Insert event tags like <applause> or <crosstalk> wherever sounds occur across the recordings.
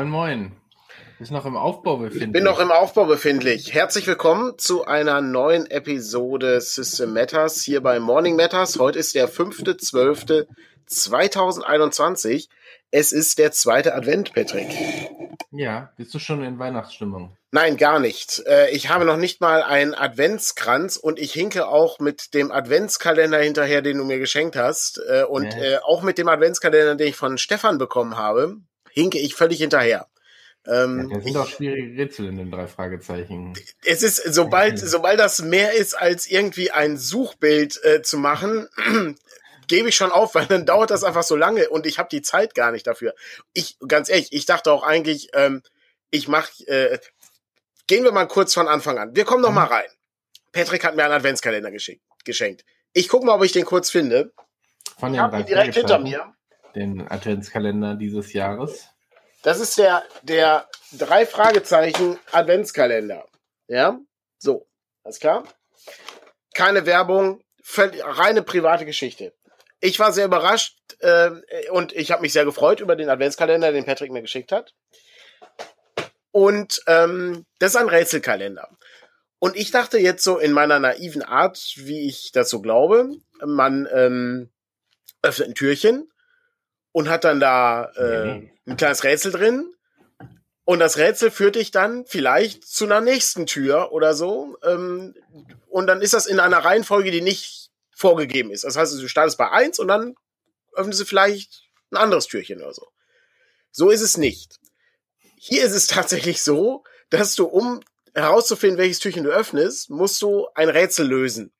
Moin, moin. Ist noch im Aufbau befindlich. Ich bin noch im Aufbau befindlich. Herzlich willkommen zu einer neuen Episode System Matters hier bei Morning Matters. Heute ist der 5.12.2021. Es ist der zweite Advent, Patrick. Ja, bist du schon in Weihnachtsstimmung? Nein, gar nicht. Äh, ich habe noch nicht mal einen Adventskranz und ich hinke auch mit dem Adventskalender hinterher, den du mir geschenkt hast. Äh, und ja. Äh, auch mit dem Adventskalender, den ich von Stefan bekommen habe, hinke ich völlig hinterher. Ähm, ja, das sind auch schwierige Rätsel in den drei Fragezeichen. Es ist, sobald, sobald das mehr ist, als irgendwie ein Suchbild äh, zu machen, <clears throat> gebe ich schon auf, weil dann dauert das einfach so lange und ich habe die Zeit gar nicht dafür. Ich, ganz ehrlich, ich dachte auch eigentlich, ähm, ich mache, äh, gehen wir mal kurz von Anfang an. Wir kommen noch mhm. mal rein. Patrick hat mir einen Adventskalender geschenkt. Ich gucke mal, ob ich den kurz finde. Von den ich direkt hinter mir. Den Adventskalender dieses Jahres. Das ist der, der drei Fragezeichen Adventskalender. Ja? So. Alles klar? Keine Werbung, reine private Geschichte. Ich war sehr überrascht äh, und ich habe mich sehr gefreut über den Adventskalender, den Patrick mir geschickt hat. Und ähm, das ist ein Rätselkalender. Und ich dachte jetzt so in meiner naiven Art, wie ich so glaube, man ähm, öffnet ein Türchen und hat dann da äh, ein kleines Rätsel drin. Und das Rätsel führt dich dann vielleicht zu einer nächsten Tür oder so. Ähm, und dann ist das in einer Reihenfolge, die nicht vorgegeben ist. Das heißt, du startest bei eins und dann öffnest du vielleicht ein anderes Türchen oder so. So ist es nicht. Hier ist es <laughs> tatsächlich so, dass du, um herauszufinden, welches Türchen du öffnest, musst du ein Rätsel lösen.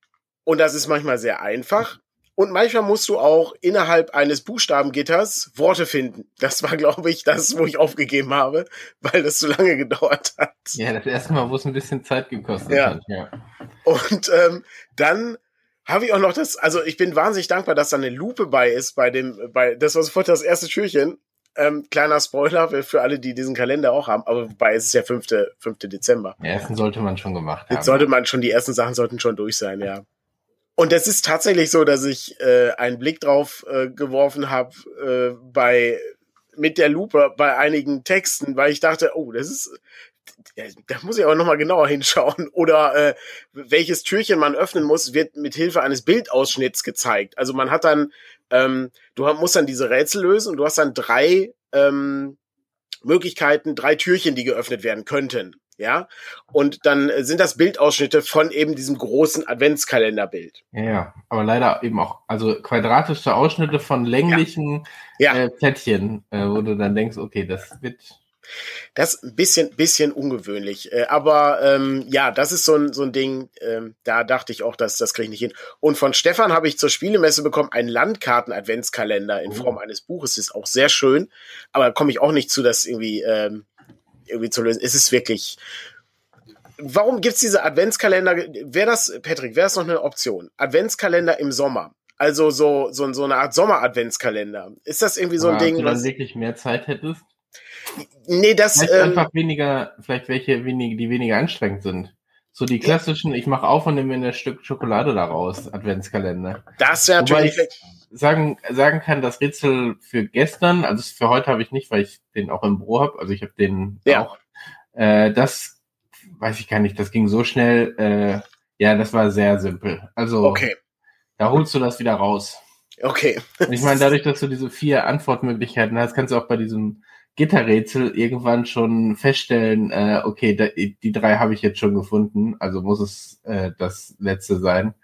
Und das ist manchmal sehr einfach. Und manchmal musst du auch innerhalb eines Buchstabengitters Worte finden. Das war, glaube ich, das, wo ich aufgegeben habe, weil das zu lange gedauert hat. Ja, das erste Mal, wo es ein bisschen Zeit gekostet ja. hat. Ja. Und ähm, dann habe ich auch noch das, also ich bin wahnsinnig dankbar, dass da eine Lupe bei ist, bei dem, bei, das war sofort das erste Türchen. Ähm, kleiner Spoiler für alle, die diesen Kalender auch haben, aber wobei es ist ja 5. 5. Dezember. Ja, ersten sollte man schon gemacht haben. Jetzt sollte man schon, die ersten Sachen sollten schon durch sein, ja. Und es ist tatsächlich so, dass ich äh, einen Blick drauf äh, geworfen habe äh, bei mit der Lupe bei einigen Texten, weil ich dachte, oh, das ist da muss ich aber nochmal genauer <laughs> hinschauen. Oder äh, welches Türchen man öffnen muss, wird mit Hilfe eines Bildausschnitts gezeigt. Also man hat dann, ähm, du musst dann diese Rätsel lösen und du hast dann drei ähm, Möglichkeiten, drei Türchen, die geöffnet werden könnten ja. Und dann sind das Bildausschnitte von eben diesem großen Adventskalenderbild. Ja, ja, aber leider eben auch, also quadratische Ausschnitte von länglichen ja. Ja. Äh, Plättchen, äh, wo du dann denkst, okay, das wird das ist ein bisschen, bisschen ungewöhnlich. Äh, aber ähm, ja, das ist so ein, so ein Ding, ähm, da dachte ich auch, dass das kriege ich nicht hin. Und von Stefan habe ich zur Spielemesse bekommen einen Landkarten-Adventskalender in oh. Form eines Buches. Ist auch sehr schön, aber da komme ich auch nicht zu, das irgendwie ähm, irgendwie zu lösen. Es ist wirklich. Warum gibt's diese Adventskalender? Wäre das, Patrick, wäre das noch eine Option? Adventskalender im Sommer. Also so, so, so eine Art Sommer-Adventskalender. Ist das irgendwie so ein Aber Ding? Wenn du dann wirklich mehr Zeit hättest? Nee, das. Vielleicht ähm, einfach weniger, vielleicht welche, wenige, die weniger anstrengend sind. So die klassischen, ich mache auf und nehme mir ein Stück Schokolade daraus, Adventskalender. Das wäre natürlich. sagen, sagen kann, das Rätsel für gestern, also für heute habe ich nicht, weil ich den auch im Büro habe, also ich habe den ja. auch. Äh, das weiß ich gar nicht, das ging so schnell. Äh, ja, das war sehr simpel. Also okay. da holst du das wieder raus. Okay. ich meine, dadurch, dass du diese vier Antwortmöglichkeiten hast, kannst du auch bei diesem Gitterrätsel irgendwann schon feststellen, äh, okay, da, die drei habe ich jetzt schon gefunden, also muss es äh, das letzte sein.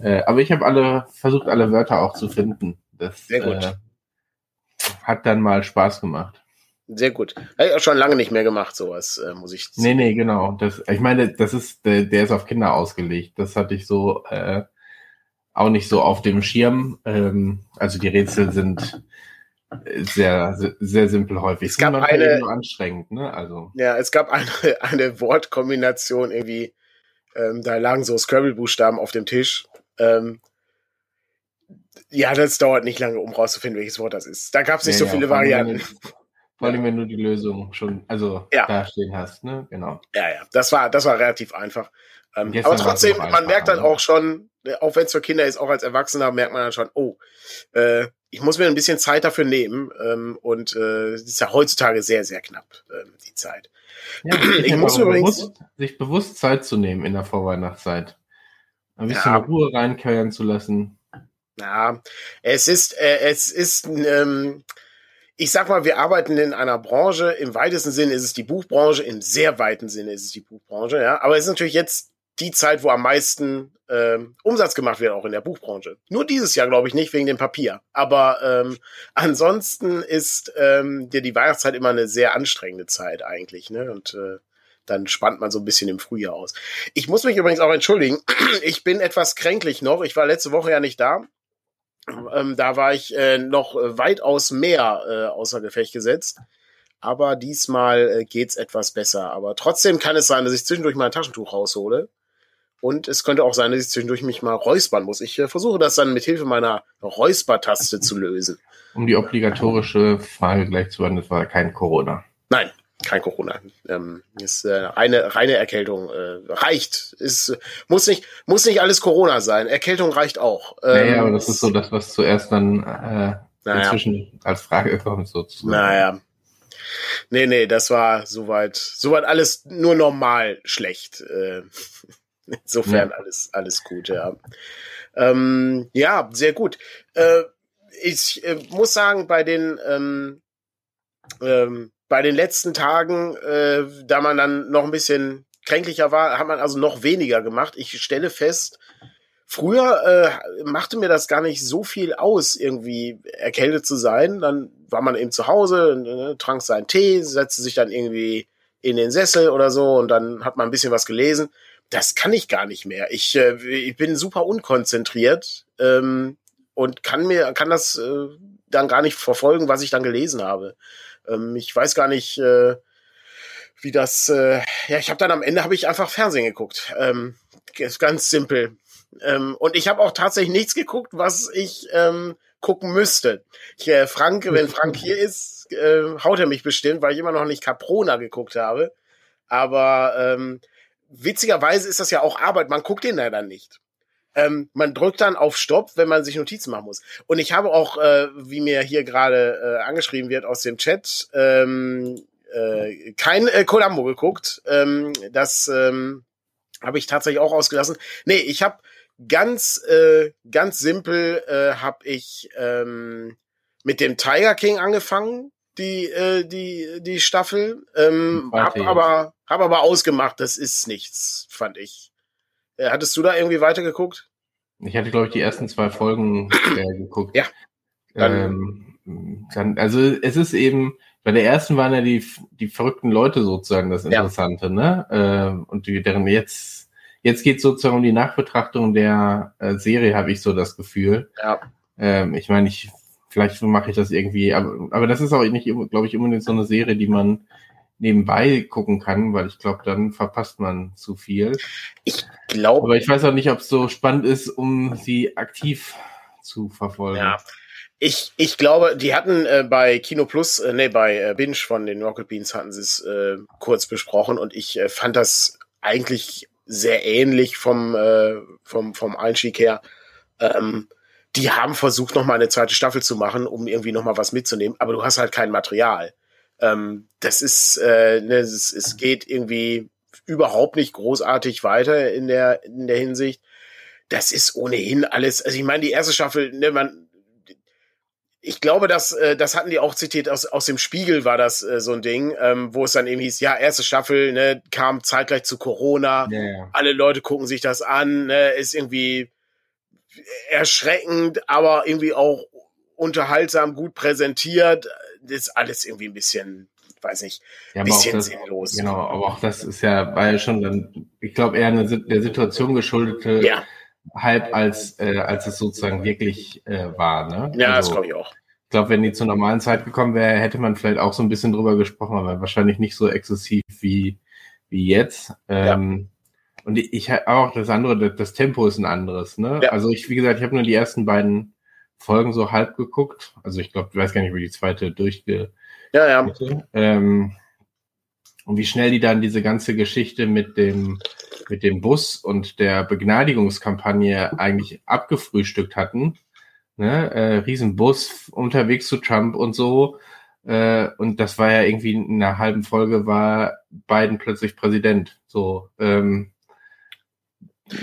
Äh, aber ich habe alle versucht, alle Wörter auch zu finden. Das Sehr gut. Äh, hat dann mal Spaß gemacht. Sehr gut. Habe ich auch schon lange nicht mehr gemacht, sowas, äh, muss ich sagen. Nee, nee, genau. Das, ich meine, das ist, der, der ist auf Kinder ausgelegt. Das hatte ich so äh, auch nicht so auf dem Schirm. Ähm, also die Rätsel sind sehr, sehr simpel häufig. Es gab eine, anstrengend, ne? Also. Ja, es gab eine, <laughs> eine Wortkombination irgendwie, ähm, da lagen so Scrabble-Buchstaben auf dem Tisch. Ähm, ja, das dauert nicht lange, um rauszufinden, welches Wort das ist. Da gab es nicht ja, so ja, viele Varianten. Vor allem, wenn du die Lösung schon, also ja. da stehen hast, ne? Genau. Ja, ja, das war, das war relativ einfach. Ähm, aber trotzdem, man merkt dann ne? auch schon, auch wenn es für Kinder ist, auch als Erwachsener merkt man dann schon, oh, äh, ich muss mir ein bisschen Zeit dafür nehmen. Ähm, und äh, ist ja heutzutage sehr, sehr knapp, ähm, die Zeit. Ja, ich muss übrigens bewusst, sich bewusst Zeit zu nehmen in der Vorweihnachtszeit. Ein bisschen ja. Ruhe reinkehren zu lassen. Ja, es ist, äh, es ist, ähm, ich sag mal, wir arbeiten in einer Branche, im weitesten Sinne ist es die Buchbranche, im sehr weiten Sinne ist es die Buchbranche, ja. Aber es ist natürlich jetzt die Zeit, wo am meisten ähm, Umsatz gemacht wird, auch in der Buchbranche. Nur dieses Jahr, glaube ich, nicht wegen dem Papier. Aber ähm, <laughs> ansonsten ist ähm, dir die Weihnachtszeit immer eine sehr anstrengende Zeit eigentlich. Ne? Und äh, dann spannt man so ein bisschen im Frühjahr aus. Ich muss mich übrigens auch entschuldigen. <clears throat> Ich bin etwas kränklich noch. Ich war letzte Woche ja nicht da. Ähm, da war ich äh, noch weitaus mehr äh, außer Gefecht gesetzt. Aber diesmal äh, geht's etwas besser. Aber trotzdem kann es sein, dass ich zwischendurch mal ein Taschentuch raushole. Und es könnte auch sein, dass ich zwischendurch mich mal räuspern muss. Ich äh, versuche das dann mit Hilfe meiner Räuspertaste zu lösen. Um die obligatorische Frage gleich zu beantworten, das war kein Corona. Nein, kein Corona. Ähm, ist äh, eine reine Erkältung. Äh, reicht. Ist, muss, nicht, muss nicht alles Corona sein. Erkältung reicht auch. Ähm, naja, aber das ist so das, was zuerst dann äh, naja. inzwischen als Frage kommt. Sozusagen. Naja. Nee, nee, das war soweit, soweit alles nur normal schlecht. Äh, <laughs> Insofern ja. alles, alles gut, ja. Ähm, ja, sehr gut. Äh, ich äh, muss sagen, bei den, ähm, ähm, bei den letzten Tagen, äh, da man dann noch ein bisschen kränklicher war, hat man also noch weniger gemacht. Ich stelle fest, früher äh, machte mir das gar nicht so viel aus, irgendwie erkältet zu sein. Dann war man eben zu Hause, äh, trank seinen Tee, setzte sich dann irgendwie in den Sessel oder so und dann hat man ein bisschen was gelesen das kann ich gar nicht mehr. Ich, äh, ich bin super unkonzentriert ähm, und kann mir, kann das äh, dann gar nicht verfolgen, was ich dann gelesen habe. Ähm, ich weiß gar nicht, äh, wie das. Äh, ja, ich habe dann am Ende habe ich einfach Fernsehen geguckt. Ähm, ganz simpel. Ähm, und ich habe auch tatsächlich nichts geguckt, was ich ähm, gucken müsste. Ich, äh, Frank, wenn Frank hier ist, äh, haut er mich bestimmt, weil ich immer noch nicht Caprona geguckt habe. Aber ähm, witzigerweise ist das ja auch Arbeit, man guckt den dann nicht. Ähm, man drückt dann auf Stopp, wenn man sich Notizen machen muss. Und ich habe auch, äh, wie mir hier gerade äh, angeschrieben wird aus dem Chat, ähm, äh, kein äh, Columbo geguckt. Ähm, das ähm, habe ich tatsächlich auch ausgelassen. Nee, ich habe ganz, äh, ganz simpel äh, habe ich ähm, mit dem Tiger King angefangen die, äh, die, die Staffel. Ähm, hab aber, hab aber ausgemacht, das ist nichts, fand ich. Äh, hattest du da irgendwie weitergeguckt? Ich hatte, glaube ich, die ersten zwei Folgen äh, geguckt. Ja. Dann, ähm, dann, also es ist eben, bei der ersten waren ja die, die verrückten Leute sozusagen das Interessante, ja. ne? Äh, und die, deren jetzt, jetzt geht sozusagen um die Nachbetrachtung der äh, Serie, habe ich so das Gefühl. Ja. Ähm, ich meine, ich vielleicht mache ich das irgendwie, aber, aber das ist auch nicht, glaube ich, unbedingt so eine Serie, die man nebenbei gucken kann, weil ich glaube, dann verpasst man zu viel. Ich glaube. Aber ich weiß auch nicht, ob es so spannend ist, um sie aktiv zu verfolgen. Ja. Ich, ich glaube, die hatten äh, bei Kino Plus, äh, nee, bei äh, Binge von den Rocket Beans hatten sie es äh, kurz besprochen und ich äh, fand das eigentlich sehr ähnlich vom, äh, vom, vom Einstieg her. Ähm, die haben versucht, noch mal eine zweite Staffel zu machen, um irgendwie noch mal was mitzunehmen, aber du hast halt kein Material. Ähm, das ist, äh, ne, es, es geht irgendwie überhaupt nicht großartig weiter in der in der Hinsicht. Das ist ohnehin alles. Also ich meine, die erste Staffel, ne, man, ich glaube, dass äh, das hatten die auch zitiert aus aus dem Spiegel war das äh, so ein Ding, ähm, wo es dann eben hieß, ja erste Staffel, ne, kam zeitgleich zu Corona, yeah. alle Leute gucken sich das an, ne, ist irgendwie erschreckend, aber irgendwie auch unterhaltsam, gut präsentiert. Das ist alles irgendwie ein bisschen, weiß nicht, ein ja, bisschen das, sinnlos. Genau, aber auch das ist ja, war ja schon dann, ich glaube, eher eine der Situation geschuldete ja. Hype, als, äh, als es sozusagen wirklich äh, war. Ne? Ja, also, das glaube ich auch. Ich glaube, wenn die zur normalen Zeit gekommen wäre, hätte man vielleicht auch so ein bisschen drüber gesprochen, aber wahrscheinlich nicht so exzessiv wie, wie jetzt. Ähm, und ich habe auch das andere, das Tempo ist ein anderes, ne? Ja. Also ich, wie gesagt, ich habe nur die ersten beiden Folgen so halb geguckt. Also ich glaube, ich weiß gar nicht, wie die zweite durchge. Ja, ja. Ähm, und wie schnell die dann diese ganze Geschichte mit dem, mit dem Bus und der Begnadigungskampagne eigentlich abgefrühstückt hatten. ne, äh, Riesenbus unterwegs zu Trump und so. Äh, und das war ja irgendwie in einer halben Folge war Biden plötzlich Präsident. So, ähm,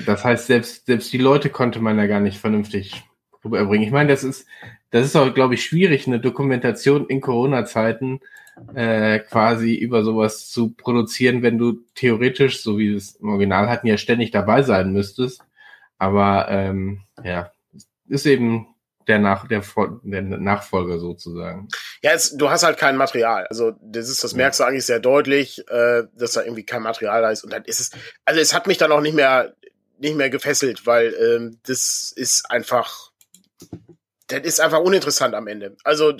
das heißt, selbst, selbst die Leute konnte man ja gar nicht vernünftig rüberbringen. Ich meine, das ist, das ist auch, glaube ich, schwierig, eine Dokumentation in Corona-Zeiten äh, quasi über sowas zu produzieren, wenn du theoretisch, so wie wir es im Original hatten, ja ständig dabei sein müsstest. Aber ähm, ja, ist eben der, Nach der, der Nachfolger sozusagen. Ja, es, du hast halt kein Material. Also das ist, das merkst du eigentlich sehr deutlich, äh, dass da irgendwie kein Material da ist. Und dann ist es, also es hat mich dann auch nicht mehr, nicht mehr gefesselt, weil ähm, das ist einfach, das ist einfach uninteressant am Ende. Also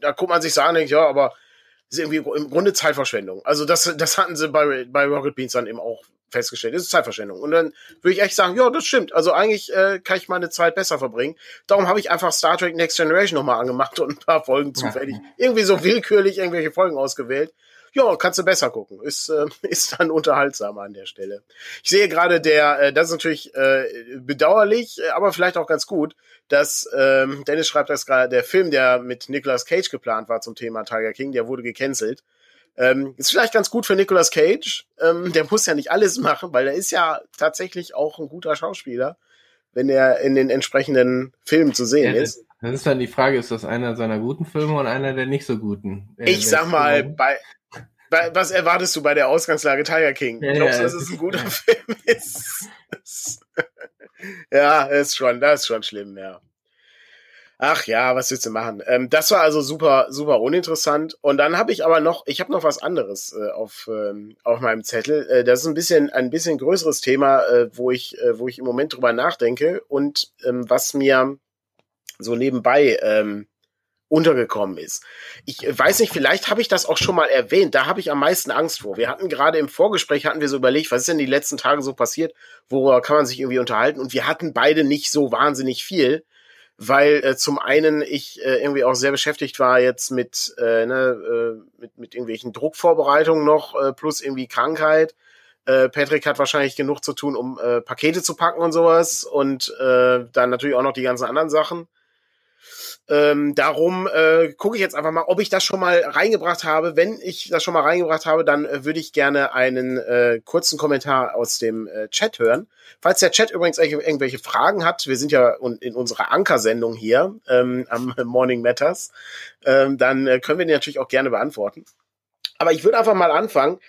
da guckt man sich so an denkt, ja, aber ist irgendwie im Grunde Zeitverschwendung. Also das, das hatten sie bei, bei Rocket Beans dann eben auch festgestellt. Das ist Zeitverschwendung. Und dann würde ich echt sagen, ja, das stimmt. Also eigentlich äh, kann ich meine Zeit besser verbringen. Darum habe ich einfach Star Trek Next Generation nochmal angemacht und ein paar Folgen zufällig. Irgendwie so willkürlich irgendwelche Folgen ausgewählt. Ja, kannst du besser gucken. Ist, äh, <laughs> ist dann unterhaltsamer an der Stelle. Ich sehe gerade der, äh, das ist natürlich äh, bedauerlich, aber vielleicht auch ganz gut, dass ähm, Dennis schreibt das gerade, der Film, der mit Nicolas Cage geplant war zum Thema Tiger King, der wurde gecancelt. Ähm, ist vielleicht ganz gut für Nicolas Cage. Ähm, der muss ja nicht alles machen, weil er ist ja tatsächlich auch ein guter Schauspieler, wenn er in den entsprechenden Filmen zu sehen ja, ist. Das ist dann die Frage, ist das einer seiner guten Filme und einer der nicht so guten? Äh, ich sag mal, bei, bei, was erwartest du bei der Ausgangslage Tiger King? Ja, Glaubst du, dass es ein guter <laughs> Film ist? <laughs> ja, ist schon, das ist schon schlimm, ja. Ach ja, was willst du machen? Ähm, das war also super, super uninteressant. Und dann habe ich aber noch, ich habe noch was anderes äh, auf, ähm, auf meinem Zettel. Äh, das ist ein bisschen, ein bisschen größeres Thema, äh, wo ich, äh, wo ich im Moment drüber nachdenke und ähm, was mir so nebenbei ähm, untergekommen ist. Ich weiß nicht, vielleicht habe ich das auch schon mal erwähnt. Da habe ich am meisten Angst vor. Wir hatten gerade im Vorgespräch hatten wir so überlegt, was ist denn die letzten Tage so passiert? Worüber kann man sich irgendwie unterhalten? Und wir hatten beide nicht so wahnsinnig viel weil äh, zum einen ich äh, irgendwie auch sehr beschäftigt war jetzt mit, äh, ne, äh, mit, mit irgendwelchen Druckvorbereitungen noch, äh, plus irgendwie Krankheit. Äh, Patrick hat wahrscheinlich genug zu tun, um äh, Pakete zu packen und sowas und äh, dann natürlich auch noch die ganzen anderen Sachen. Ähm, darum äh, gucke ich jetzt einfach mal, ob ich das schon mal reingebracht habe. Wenn ich das schon mal reingebracht habe, dann äh, würde ich gerne einen äh, kurzen Kommentar aus dem äh, Chat hören. Falls der Chat übrigens irgendwelche Fragen hat, wir sind ja in unserer Ankersendung hier ähm, am <laughs> Morning Matters, ähm, dann äh, können wir die natürlich auch gerne beantworten. Aber ich würde einfach mal anfangen.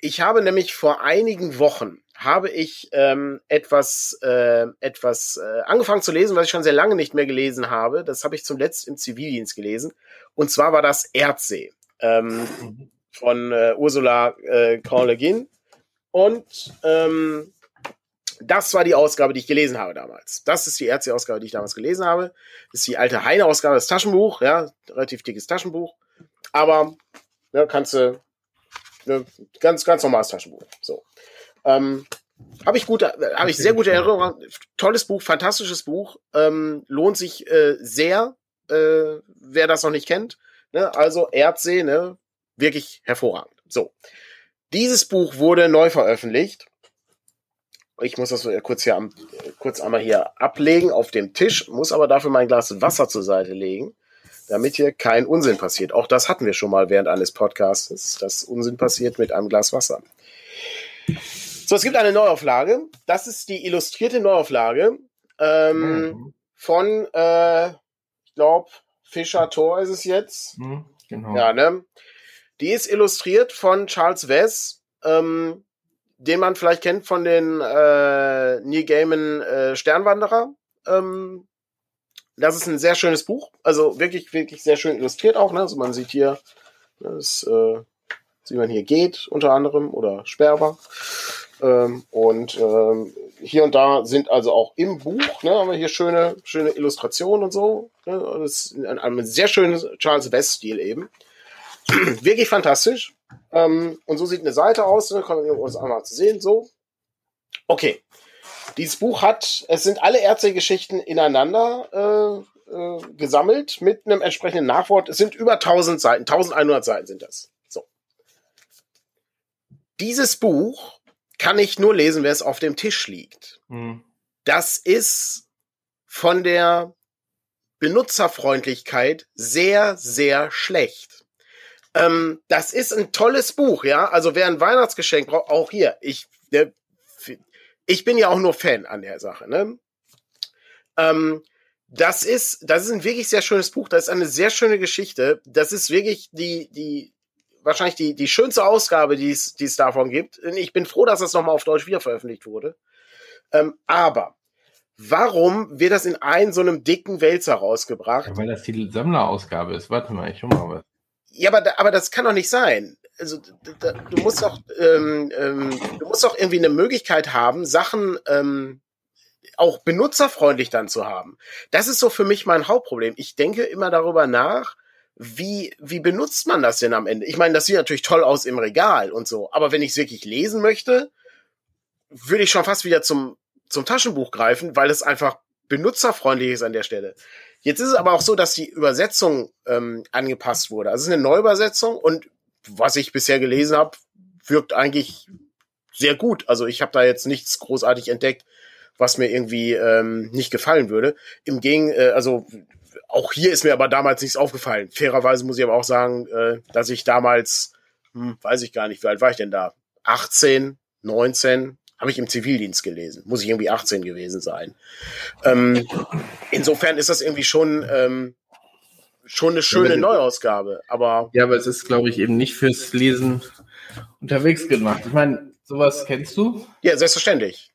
Ich habe nämlich vor einigen Wochen habe ich ähm, etwas, äh, etwas äh, angefangen zu lesen, was ich schon sehr lange nicht mehr gelesen habe. Das habe ich zum letzten im Zivildienst gelesen. Und zwar war das Erdsee ähm, von äh, Ursula äh, Le Guin. Und ähm, das war die Ausgabe, die ich gelesen habe damals. Das ist die Erdsee-Ausgabe, die ich damals gelesen habe. Das ist die alte Heine-Ausgabe, das Taschenbuch, ja, relativ dickes Taschenbuch. Aber ja, kannst du ne, ganz, ganz normales Taschenbuch. So. Ähm, habe ich gute, habe ich sehr gute Erinnerungen. Tolles Buch, fantastisches Buch, ähm, lohnt sich äh, sehr, äh, wer das noch nicht kennt. Ne? Also Erdsee, ne? wirklich hervorragend. So, dieses Buch wurde neu veröffentlicht. Ich muss das kurz hier am, kurz einmal hier ablegen auf dem Tisch, muss aber dafür mein Glas Wasser zur Seite legen, damit hier kein Unsinn passiert. Auch das hatten wir schon mal während eines Podcasts, dass Unsinn passiert mit einem Glas Wasser. So, es gibt eine Neuauflage. Das ist die illustrierte Neuauflage ähm, mhm. von, äh, ich glaube, Fischer Tor ist es jetzt. Mhm, genau. Ja, ne? Die ist illustriert von Charles Wess, ähm, den man vielleicht kennt von den äh, Neil Gaiman äh, Sternwanderer. Ähm, das ist ein sehr schönes Buch, also wirklich, wirklich sehr schön illustriert auch. Ne? Also man sieht hier, das, äh, wie man hier geht, unter anderem, oder sperrbar. Ähm, und ähm, hier und da sind also auch im Buch, ne, haben wir hier schöne, schöne Illustrationen und so. Ne, das ist ein, ein sehr schönes Charles West-Stil eben. <clears throat> Wirklich fantastisch. Ähm, und so sieht eine Seite aus, ne, kann man uns einmal zu sehen, so. Okay. Dieses Buch hat, es sind alle Ärztegeschichten ineinander äh, äh, gesammelt mit einem entsprechenden Nachwort. Es sind über 1000 Seiten, 1100 Seiten sind das. So. Dieses Buch kann ich nur lesen, wer es auf dem Tisch liegt. Mhm. Das ist von der Benutzerfreundlichkeit sehr, sehr schlecht. Ähm, das ist ein tolles Buch, ja. Also wer ein Weihnachtsgeschenk braucht, auch hier. Ich, der, ich bin ja auch nur Fan an der Sache, ne? Ähm, das ist, das ist ein wirklich sehr schönes Buch. Das ist eine sehr schöne Geschichte. Das ist wirklich die, die, wahrscheinlich die, die schönste Ausgabe, die es, die es davon gibt. Ich bin froh, dass das nochmal auf Deutsch wieder veröffentlicht wurde. Ähm, aber warum wird das in einem so einem dicken Wälzer rausgebracht? Ja, weil das die Sammlerausgabe ist. Warte mal, ich schau mal was. Ja, aber, aber das kann doch nicht sein. Also da, du musst doch, ähm, ähm, du musst doch irgendwie eine Möglichkeit haben, Sachen ähm, auch benutzerfreundlich dann zu haben. Das ist so für mich mein Hauptproblem. Ich denke immer darüber nach, wie, wie benutzt man das denn am Ende? Ich meine, das sieht natürlich toll aus im Regal und so, aber wenn ich es wirklich lesen möchte, würde ich schon fast wieder zum, zum Taschenbuch greifen, weil es einfach benutzerfreundlich ist an der Stelle. Jetzt ist es aber auch so, dass die Übersetzung ähm, angepasst wurde. Also es ist eine Neuübersetzung und was ich bisher gelesen habe, wirkt eigentlich sehr gut. Also ich habe da jetzt nichts großartig entdeckt, was mir irgendwie ähm, nicht gefallen würde. Im Gegen, äh, also auch hier ist mir aber damals nichts aufgefallen. Fairerweise muss ich aber auch sagen, äh, dass ich damals, hm, weiß ich gar nicht, wie alt war ich denn da? 18, 19, habe ich im Zivildienst gelesen. Muss ich irgendwie 18 gewesen sein. Ähm, insofern ist das irgendwie schon, ähm, schon eine schöne ja, Neuausgabe. Aber ja, aber es ist, glaube ich, eben nicht fürs Lesen unterwegs gemacht. Ich meine, sowas kennst du? Ja, selbstverständlich.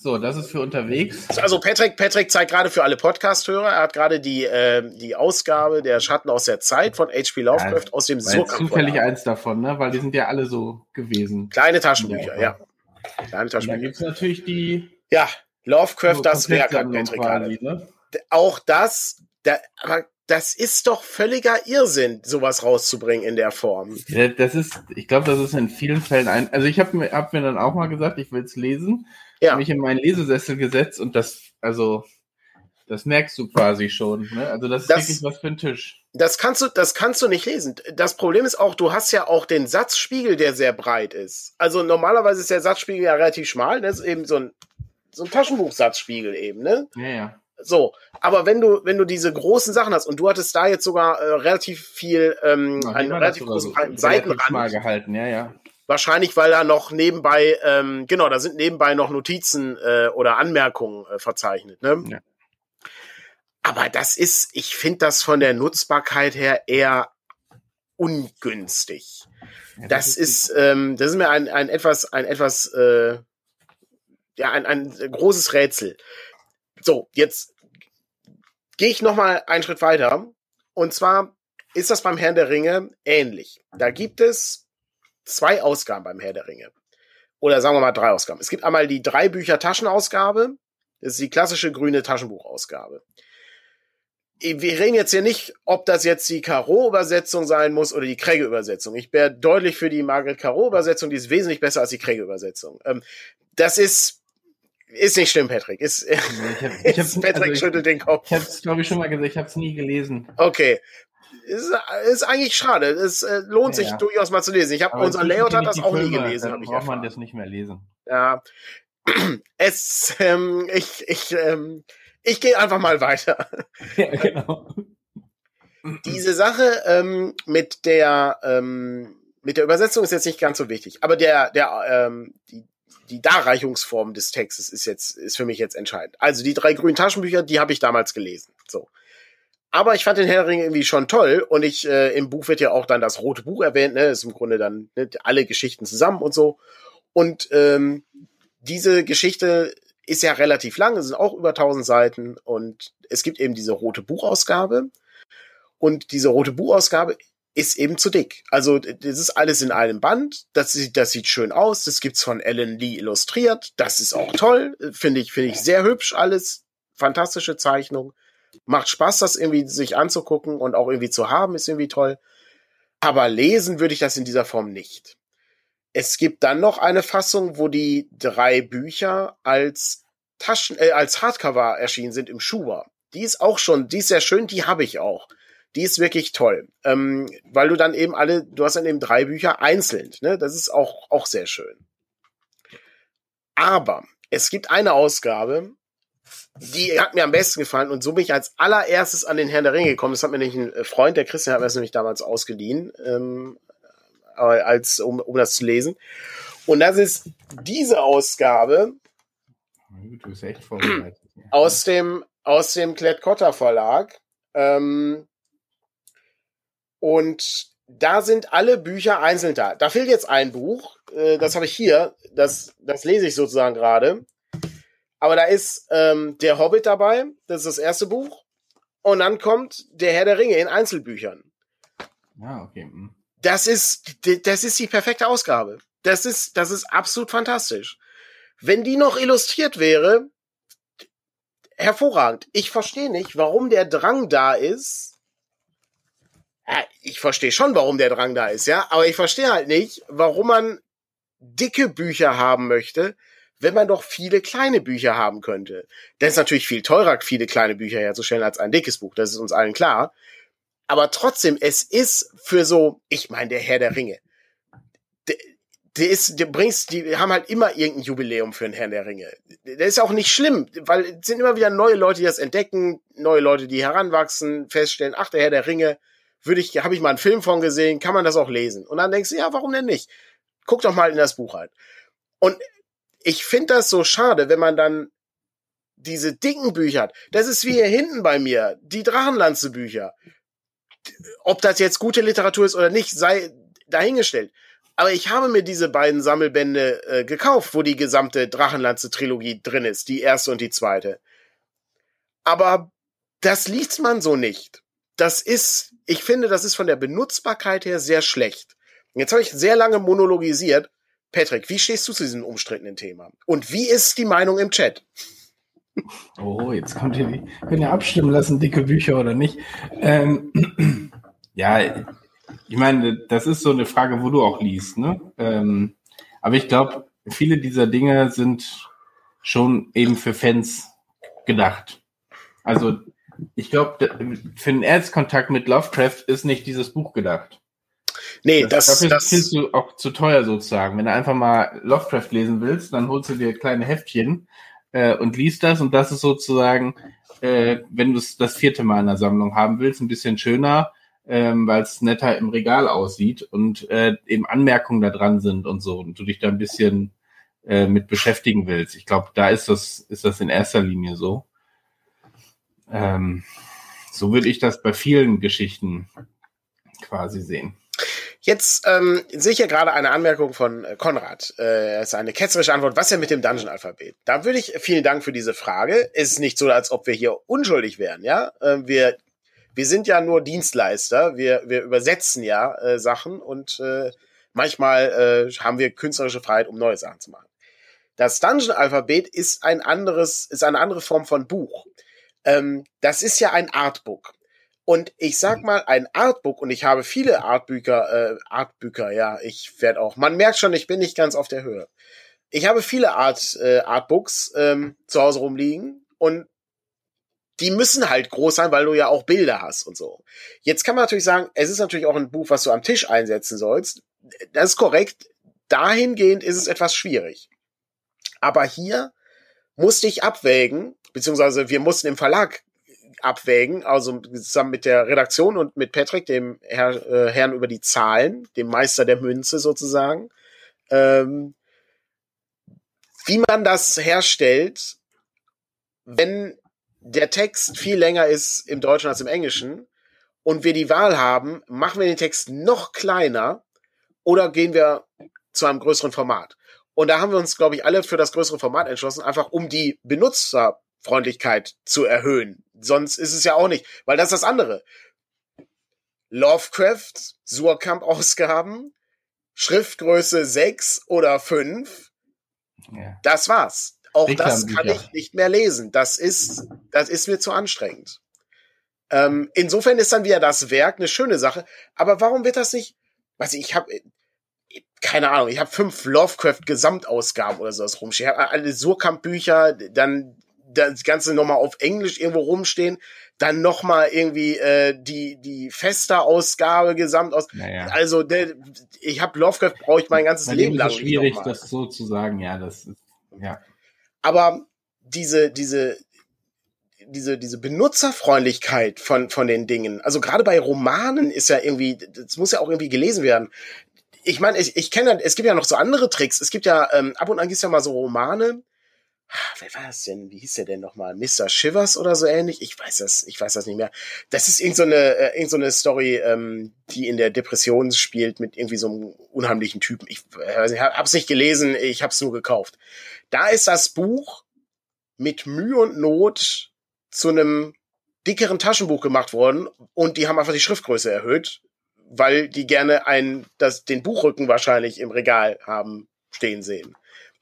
So, das ist für unterwegs. Also Patrick, Patrick zeigt gerade für alle Podcast-Hörer, er hat gerade die, äh, die Ausgabe der Schatten aus der Zeit von H.P. Lovecraft ja, aus dem Surkamp. zufällig eins davon, ne? Weil die sind ja alle so gewesen. Kleine Taschenbücher, ja. Kleine Taschenbücher. Da gibt's natürlich die. Ja, Lovecraft, das Werk hat Patrick gerade. Ne? Auch das, da, aber das ist doch völliger Irrsinn, sowas rauszubringen in der Form. Ja, das ist, ich glaube, das ist in vielen Fällen ein. Also ich habe mir, hab mir dann auch mal gesagt, ich will es lesen ja. mich in meinen Lesesessel gesetzt und das, also, das merkst du quasi schon. Ne? Also das ist das, wirklich was für ein Tisch. Das kannst du, das kannst du nicht lesen. Das Problem ist auch, du hast ja auch den Satzspiegel, der sehr breit ist. Also normalerweise ist der Satzspiegel ja relativ schmal. Das ne? ist eben so ein, so ein Taschenbuchsatzspiegel eben, ne? Ja, ja. So, aber wenn du, wenn du diese großen Sachen hast und du hattest da jetzt sogar äh, relativ viel, ähm, einen relativ großen so Seitenrand. Gehalten, ja, ja. Wahrscheinlich, weil da noch nebenbei, ähm, genau, da sind nebenbei noch Notizen äh, oder Anmerkungen äh, verzeichnet. Ne? Ja. Aber das ist, ich finde das von der Nutzbarkeit her eher ungünstig. Ja, das, das, ist, ähm, das ist mir ein, ein etwas, ein etwas, äh, ja, ein, ein großes Rätsel. So, jetzt gehe ich noch mal einen Schritt weiter. Und zwar ist das beim Herrn der Ringe ähnlich. Da gibt es zwei Ausgaben beim Herr der Ringe. Oder sagen wir mal drei Ausgaben. Es gibt einmal die drei Bücher Taschenausgabe. Das ist die klassische grüne Taschenbuchausgabe. Wir reden jetzt hier nicht, ob das jetzt die Caro-Übersetzung sein muss oder die Kregge-Übersetzung. Ich wäre deutlich für die Margaret Caro-Übersetzung, die ist wesentlich besser als die Kregge-Übersetzung. Ähm, das ist, ist nicht schlimm, Patrick. Ist, ich hab, ich <laughs> Patrick also ich, schüttelt den Kopf. Ich habe es, glaube ich, schon mal gesagt, ich habe es nie gelesen. Okay ist, ist eigentlich schade. Es äh, lohnt sich ja. durchaus mal zu lesen. Ich habe unser Layout hat das auch Filme, nie gelesen. Dann braucht man das nicht mehr lesen. Ja, <clears throat> es ähm, ich ich ähm, ich gehe einfach mal weiter. <laughs> Ja, genau. <laughs> Diese Sache ähm, mit der ähm, mit der Übersetzung ist jetzt nicht ganz so wichtig, aber der der ähm, die die Darreichungsform des Textes ist jetzt ist für mich jetzt entscheidend. Also die drei grünen Taschenbücher, die habe ich damals gelesen. So. Aber ich fand den Herr Ring irgendwie schon toll und ich, äh, im Buch wird ja auch dann das rote Buch erwähnt, ne? Ist im Grunde dann ne, alle Geschichten zusammen und so. Und ähm, diese Geschichte ist ja relativ lang, es sind auch über 1000 Seiten und es gibt eben diese rote Buchausgabe. Und diese rote Buchausgabe ist eben zu dick. Also das ist alles in einem Band. Das sieht, das sieht schön aus. Das gibt's von Ellen Lee illustriert. Das ist auch toll. Finde ich, finde ich sehr hübsch alles. Fantastische Zeichnung macht Spaß, das irgendwie sich anzugucken und auch irgendwie zu haben, ist irgendwie toll. Aber lesen würde ich das in dieser Form nicht. Es gibt dann noch eine Fassung, wo die drei Bücher als Taschen, äh, als Hardcover erschienen sind im Schuber. Die ist auch schon, die ist sehr schön, die habe ich auch. Die ist wirklich toll, ähm, weil du dann eben alle, du hast dann eben drei Bücher einzeln. Ne? Das ist auch auch sehr schön. Aber es gibt eine Ausgabe, die hat mir am besten gefallen und so bin ich als allererstes an den Herrn der Ringe gekommen. Das hat mir nämlich ein Freund, der Christian hat mir das nämlich damals ausgeliehen, ähm, als, um, um das zu lesen. Und das ist diese Ausgabe du bist echt vorbereitet. aus dem, aus dem Klett-Cotta Verlag. Ähm, und da sind alle Bücher einzeln da. Da fehlt jetzt ein Buch, äh, das habe ich hier, das, das lese ich sozusagen gerade. Aber da ist ähm, der Hobbit dabei, das ist das erste Buch. Und dann kommt der Herr der Ringe in Einzelbüchern. Ah, okay. Hm. Das ist, das ist die perfekte Ausgabe. Das ist, das ist absolut fantastisch. Wenn die noch illustriert wäre, hervorragend. Ich verstehe nicht, warum der Drang da ist. Ja, ich verstehe schon, warum der Drang da ist, ja, aber ich verstehe halt nicht, warum man dicke Bücher haben möchte, wenn man doch viele kleine Bücher haben könnte. Denn es ist natürlich viel teurer, viele kleine Bücher herzustellen als ein dickes Buch, das ist uns allen klar. Aber trotzdem, es ist für so, ich meine, der Herr der Ringe. Der, ist, der bringst, die haben halt immer irgendein Jubiläum für den Herrn der Ringe. Der ist auch nicht schlimm, weil es sind immer wieder neue Leute, die das entdecken, neue Leute, die heranwachsen, feststellen, ach, der Herr der Ringe, würde ich, habe ich mal einen Film von gesehen, kann man das auch lesen. Und dann denkst du, ja, warum denn nicht? Guck doch mal in das Buch halt. Und ich finde das so schade, wenn man dann diese dicken Bücher hat. Das ist wie hier hinten bei mir, die Drachenlanze-Bücher. Ob das jetzt gute Literatur ist oder nicht, sei dahingestellt. Aber ich habe mir diese beiden Sammelbände äh, gekauft, wo die gesamte Drachenlanze-Trilogie drin ist, die erste und die zweite. Aber das liest man so nicht. Das ist, ich finde, das ist von der Benutzbarkeit her sehr schlecht. Jetzt habe ich sehr lange monologisiert. Patrick, wie stehst du zu diesem umstrittenen Thema? Und wie ist die Meinung im Chat? Oh, jetzt kommt ihr, könnt ihr abstimmen lassen, dicke Bücher oder nicht. Ähm, <clears throat> ja, ich meine, das ist so eine Frage, wo du auch liest, ne? Ähm, aber ich glaube, viele dieser Dinge sind schon eben für Fans gedacht. Also, ich glaube, für einen Erzkontakt mit Lovecraft ist nicht dieses Buch gedacht. Nee, das, das dafür das ist du auch zu teuer sozusagen. Wenn du einfach mal Lovecraft lesen willst, dann holst du dir kleine Heftchen äh, und liest das und das ist sozusagen, äh, wenn du es das vierte Mal in der Sammlung haben willst, ein bisschen schöner, ähm, weil es netter im Regal aussieht und äh, eben Anmerkungen da dran sind und so und du dich da ein bisschen äh, mit beschäftigen willst. Ich glaube, da ist das, ist das in erster Linie so. Ähm, so würde ich das bei vielen Geschichten quasi sehen. Jetzt ähm, sehe ich ja gerade eine Anmerkung von äh, Konrad. Äh, ist eine ketzerische Antwort. Was ja mit dem Dungeon-Alphabet? Da würde ich, vielen Dank für diese Frage. Es ist nicht so, als ob wir hier unschuldig wären, ja? Äh, wir wir sind ja nur Dienstleister, wir, wir übersetzen ja äh, Sachen und äh, manchmal äh, haben wir künstlerische Freiheit, um neue Sachen zu machen. Das Dungeon-Alphabet ist ein anderes, ist eine andere Form von Buch. Ähm, das ist ja ein Artbook. Und ich sag mal, ein Artbook, und ich habe viele Artbücher, äh, Artbücher, ja, ich werde auch, man merkt schon, ich bin nicht ganz auf der Höhe. Ich habe viele Art, äh, Artbooks ähm, zu Hause rumliegen und die müssen halt groß sein, weil du ja auch Bilder hast und so. Jetzt kann man natürlich sagen, es ist natürlich auch ein Buch, was du am Tisch einsetzen sollst. Das ist korrekt. Dahingehend ist es etwas schwierig. Aber hier musste ich abwägen, beziehungsweise wir mussten im Verlag abwägen, also zusammen mit der Redaktion und mit Patrick, dem Herr, äh, Herrn über die Zahlen, dem Meister der Münze sozusagen, ähm, wie man das herstellt, wenn der Text viel länger ist im Deutschen als im Englischen und wir die Wahl haben, machen wir den Text noch kleiner oder gehen wir zu einem größeren Format. Und da haben wir uns, glaube ich, alle für das größere Format entschlossen, einfach um die Benutzerfreundlichkeit zu erhöhen. Sonst ist es ja auch nicht, weil das ist das andere. Lovecraft, Surkamp-Ausgaben, Schriftgröße 6 oder 5. Ja. Das war's. Auch das kann ich nicht mehr lesen. Das ist, das ist mir zu anstrengend. Ähm, insofern ist dann wieder das Werk eine schöne Sache. Aber warum wird das nicht? Weiß ich, ich habe keine Ahnung, ich habe fünf Lovecraft-Gesamtausgaben oder sowas rumstehen. Ich habe alle Surkamp-Bücher, dann das Ganze nochmal auf Englisch irgendwo rumstehen, dann nochmal irgendwie äh, die die fester Ausgabe gesamt aus. Naja. Also der, ich habe Lovecraft brauche ich mein ganzes Bei Leben lang. Schwierig, das so zu sagen. Ja, das ist ja. Aber diese, diese, diese, diese Benutzerfreundlichkeit von, von den Dingen. Also gerade bei Romanen ist ja irgendwie, das muss ja auch irgendwie gelesen werden. Ich meine, ich, ich kenne, es gibt ja noch so andere Tricks. Es gibt ja, ähm, ab und an gibt es ja mal so Romane, wer war das denn? Wie hieß der denn nochmal? Mr. Shivers oder so ähnlich? Ich weiß das, ich weiß das nicht mehr. Das ist irgend so eine, äh, irgend so eine Story, ähm, die in der Depression spielt mit irgendwie so einem unheimlichen Typen. Ich äh, hab's nicht gelesen, ich hab's nur gekauft. Da ist das Buch mit Mühe und Not zu einem dickeren Taschenbuch gemacht worden und die haben einfach die Schriftgröße erhöht, weil die gerne ein, das, den Buchrücken wahrscheinlich im Regal haben stehen sehen.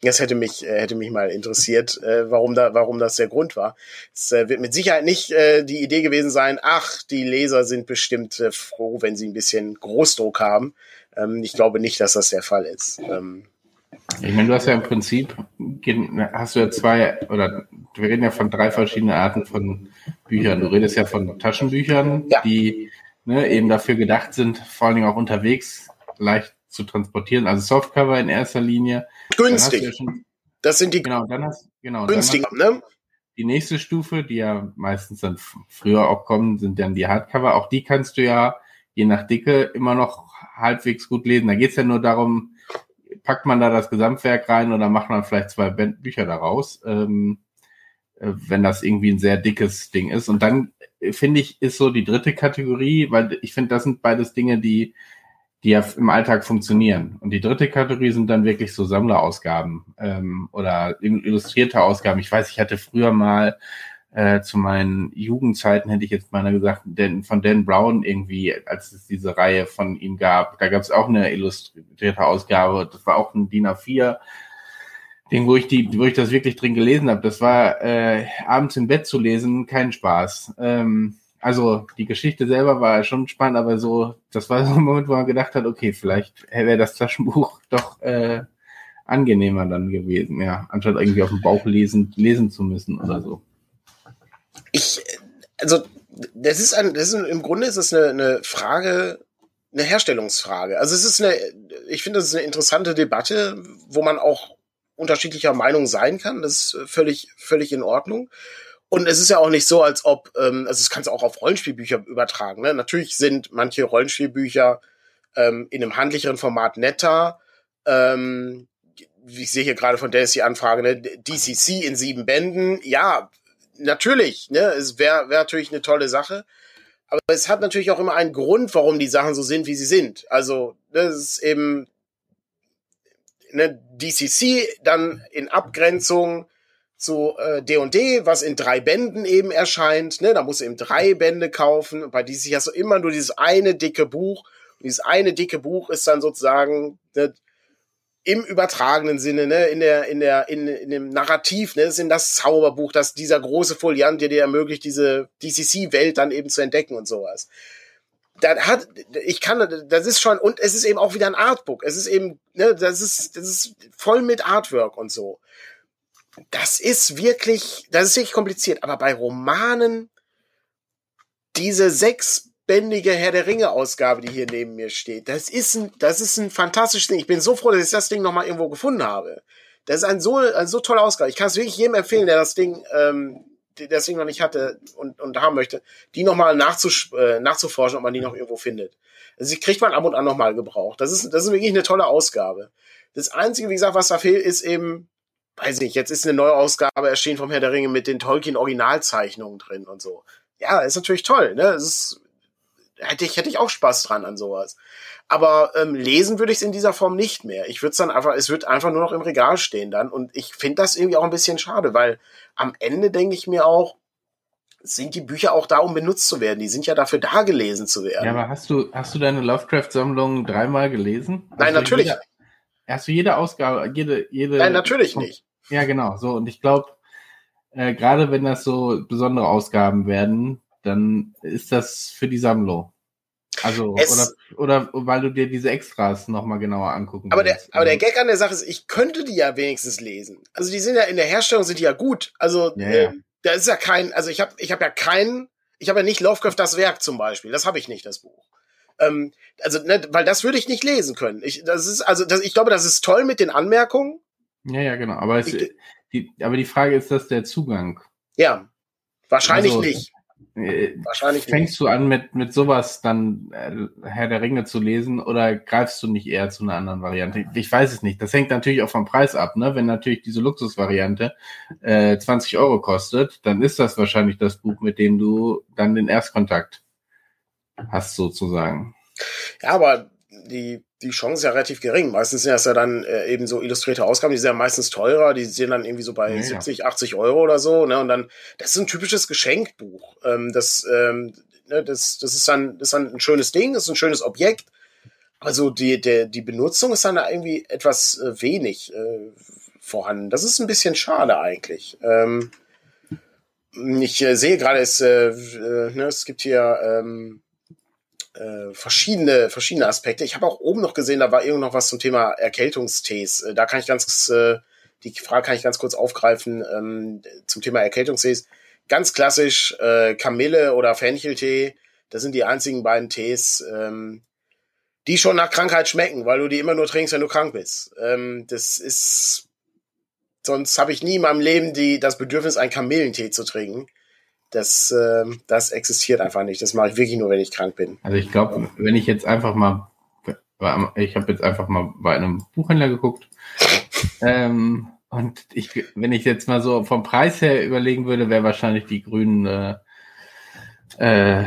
Das hätte mich, äh, hätte mich mal interessiert, äh, warum da, warum das der Grund war. Es äh, wird mit Sicherheit nicht äh, die Idee gewesen sein, ach, die Leser sind bestimmt äh, froh, wenn sie ein bisschen Großdruck haben. Ähm, ich glaube nicht, dass das der Fall ist. Ähm, ich meine, du hast ja im Prinzip, hast du ja zwei, oder wir reden ja von drei verschiedenen Arten von Büchern. Du redest ja von Taschenbüchern, ja. die ne, eben dafür gedacht sind, vor allen Dingen auch unterwegs leicht zu transportieren. Also Softcover in erster Linie. Günstig. Ja schon, das sind die genau, dann hast, genau, günstigen, ne? Die nächste Stufe, die ja meistens dann früher auch kommen, sind dann die Hardcover. Auch die kannst du ja je nach Dicke immer noch halbwegs gut lesen. Da geht's ja nur darum, packt man da das Gesamtwerk rein oder macht man vielleicht zwei Bücher daraus, ähm, äh, wenn das irgendwie ein sehr dickes Ding ist. Und dann äh, finde ich, ist so die dritte Kategorie, weil ich finde, das sind beides Dinge, die die ja im Alltag funktionieren. Und die dritte Kategorie sind dann wirklich so Sammlerausgaben ähm, oder illustrierte Ausgaben. Ich weiß, ich hatte früher mal äh, zu meinen Jugendzeiten, hätte ich jetzt mal gesagt, denn, von Dan Brown irgendwie, als es diese Reihe von ihm gab, da gab es auch eine illustrierte Ausgabe. Das war auch ein DIN A4. Ding, wo ich die, wo ich das wirklich drin gelesen habe, das war äh, abends im Bett zu lesen, kein Spaß. Ähm, also die Geschichte selber war schon spannend, aber so, das war so ein Moment, wo man gedacht hat, okay, vielleicht wäre das Taschenbuch <laughs> doch äh, angenehmer dann gewesen, ja, anstatt irgendwie auf dem Bauch lesen, lesen zu müssen oder so. Ich, also das ist ein, das ist im Grunde ist es eine, eine Frage, eine Herstellungsfrage. Also es ist eine, ich finde, das ist eine interessante Debatte, wo man auch unterschiedlicher Meinung sein kann. Das ist völlig, völlig in Ordnung. Und es ist ja auch nicht so, als ob, ähm, also es kannst du auch auf Rollenspielbücher übertragen. Ne? Natürlich sind manche Rollenspielbücher ähm, in einem handlicheren Format netter. Ähm, ich sehe hier gerade von der die Anfrage, ne? DCC in sieben Bänden. Ja, natürlich, ne? Es wäre wär natürlich eine tolle Sache. Aber es hat natürlich auch immer einen Grund, warum die Sachen so sind, wie sie sind. Also, das ne, ist eben ne, DCC dann in Abgrenzung zu äh, D&D, was in drei Bänden eben erscheint, ne, da musst du eben drei Bände kaufen bei DC hast du immer nur dieses eine dicke Buch und dieses eine dicke Buch ist dann sozusagen ne, im übertragenen Sinne, ne, in der, in der, in, in dem Narrativ, ne, ist in das Zauberbuch, das dieser große Foliant, der dir ermöglicht, diese DCC-Welt dann eben zu entdecken und sowas. Da hat, ich kann, das ist schon, und es ist eben auch wieder ein Artbook. Es ist eben, ne, das ist, das ist voll mit Artwork und so das ist wirklich, das ist wirklich kompliziert. Aber bei Romanen, diese sechsbändige Herr der Ringe Ausgabe, die hier neben mir steht, das ist ein, das ist ein fantastisches Ding. Ich bin so froh, dass ich das Ding nochmal irgendwo gefunden habe. Das ist ein so, ein so toller Ausgabe. Ich kann es wirklich jedem empfehlen, der das Ding, ähm, der das Ding noch nicht hatte und, und haben möchte, die nochmal nachzus äh, nachzuforschen, ob man die noch irgendwo findet. Also die kriegt man ab und an nochmal gebraucht. Das ist, das ist wirklich eine tolle Ausgabe. Das Einzige, wie gesagt, was da fehlt, ist eben weiß nicht, jetzt ist eine neue Ausgabe erschienen vom Herr der Ringe mit den Tolkien-Originalzeichnungen drin und so. Ja, ist natürlich toll, ne? Das ist, hätte ich, hätte ich auch Spaß dran an sowas. Aber ähm, lesen würde ich es in dieser Form nicht mehr. Ich würde es dann einfach, es wird einfach nur noch im Regal stehen dann. Und ich finde das irgendwie auch ein bisschen schade, weil am Ende denke ich mir auch, sind die Bücher auch da, um benutzt zu werden. Die sind ja dafür da, gelesen zu werden. Ja, aber hast du, hast du deine Lovecraft-Sammlung dreimal gelesen? Nein, also natürlich. Jeder, hast du jede Ausgabe, jede, jede. Nein, natürlich nicht. Ja, genau. So, und ich glaube, äh, gerade wenn das so besondere Ausgaben werden, dann ist das für die Sammlung. Also, oder, oder weil du dir diese Extras nochmal genauer angucken aber willst. Der, aber der also Gag an der Sache ist, ich könnte die ja wenigstens lesen. Also die sind ja in der Herstellung sind die ja gut. Also ja, äh, da ist ja kein, also ich habe ich hab ja keinen, ich habe ja nicht Lovecraft das Werk zum Beispiel. Das habe ich nicht, das Buch. Ähm, also, ne, weil das würde ich nicht lesen können. Ich, das ist, also das, ich glaube, das ist toll mit den Anmerkungen. Ja, ja, genau. Aber, es, die, aber die Frage ist, dass der Zugang. Ja. Wahrscheinlich also, nicht. Äh, Wahrscheinlich Fängst nicht. du an mit, mit sowas dann äh, Herr der Ringe zu lesen oder greifst du nicht eher zu einer anderen Variante? Ich weiß es nicht. Das hängt natürlich auch vom Preis ab. Ne? Wenn natürlich diese Luxusvariante äh, 20 Euro kostet, dann ist das wahrscheinlich das Buch, mit dem du dann den Erstkontakt hast sozusagen. Ja, aber die die Chance ja relativ gering. Meistens sind das ja dann äh, eben so illustrierte Ausgaben, die sind ja meistens teurer, die sind dann irgendwie so bei ja, 70, 80 Euro oder so, ne? Und dann, das ist ein typisches Geschenkbuch. Ähm, das, ähm, ne, das, das ist dann, das ist dann ein schönes Ding, das ist ein schönes Objekt. Also die, der, die Benutzung ist dann da irgendwie etwas äh, wenig äh, vorhanden. Das ist ein bisschen schade eigentlich. Ähm, ich äh, sehe gerade, es, äh, äh, ne, es gibt hier ähm, äh, verschiedene, verschiedene Aspekte. Ich habe auch oben noch gesehen, da war irgend noch was zum Thema Erkältungstees. Äh, da kann ich ganz, äh, die Frage kann ich ganz kurz aufgreifen ähm, zum Thema Erkältungstees. Ganz klassisch äh, Kamille oder Fencheltee. Das sind die einzigen beiden Tees, ähm, die schon nach Krankheit schmecken, weil du die immer nur trinkst, wenn du krank bist. Ähm, das ist sonst habe ich nie in meinem Leben die, das Bedürfnis, einen Kamillentee zu trinken. Das, äh, das existiert einfach nicht. Das mache ich wirklich nur, wenn ich krank bin. Also ich glaube, wenn ich jetzt einfach mal, ich habe jetzt einfach mal bei einem Buchhändler geguckt. ähm, und ich, wenn ich jetzt mal so vom Preis her überlegen würde, wäre wahrscheinlich die grüne äh,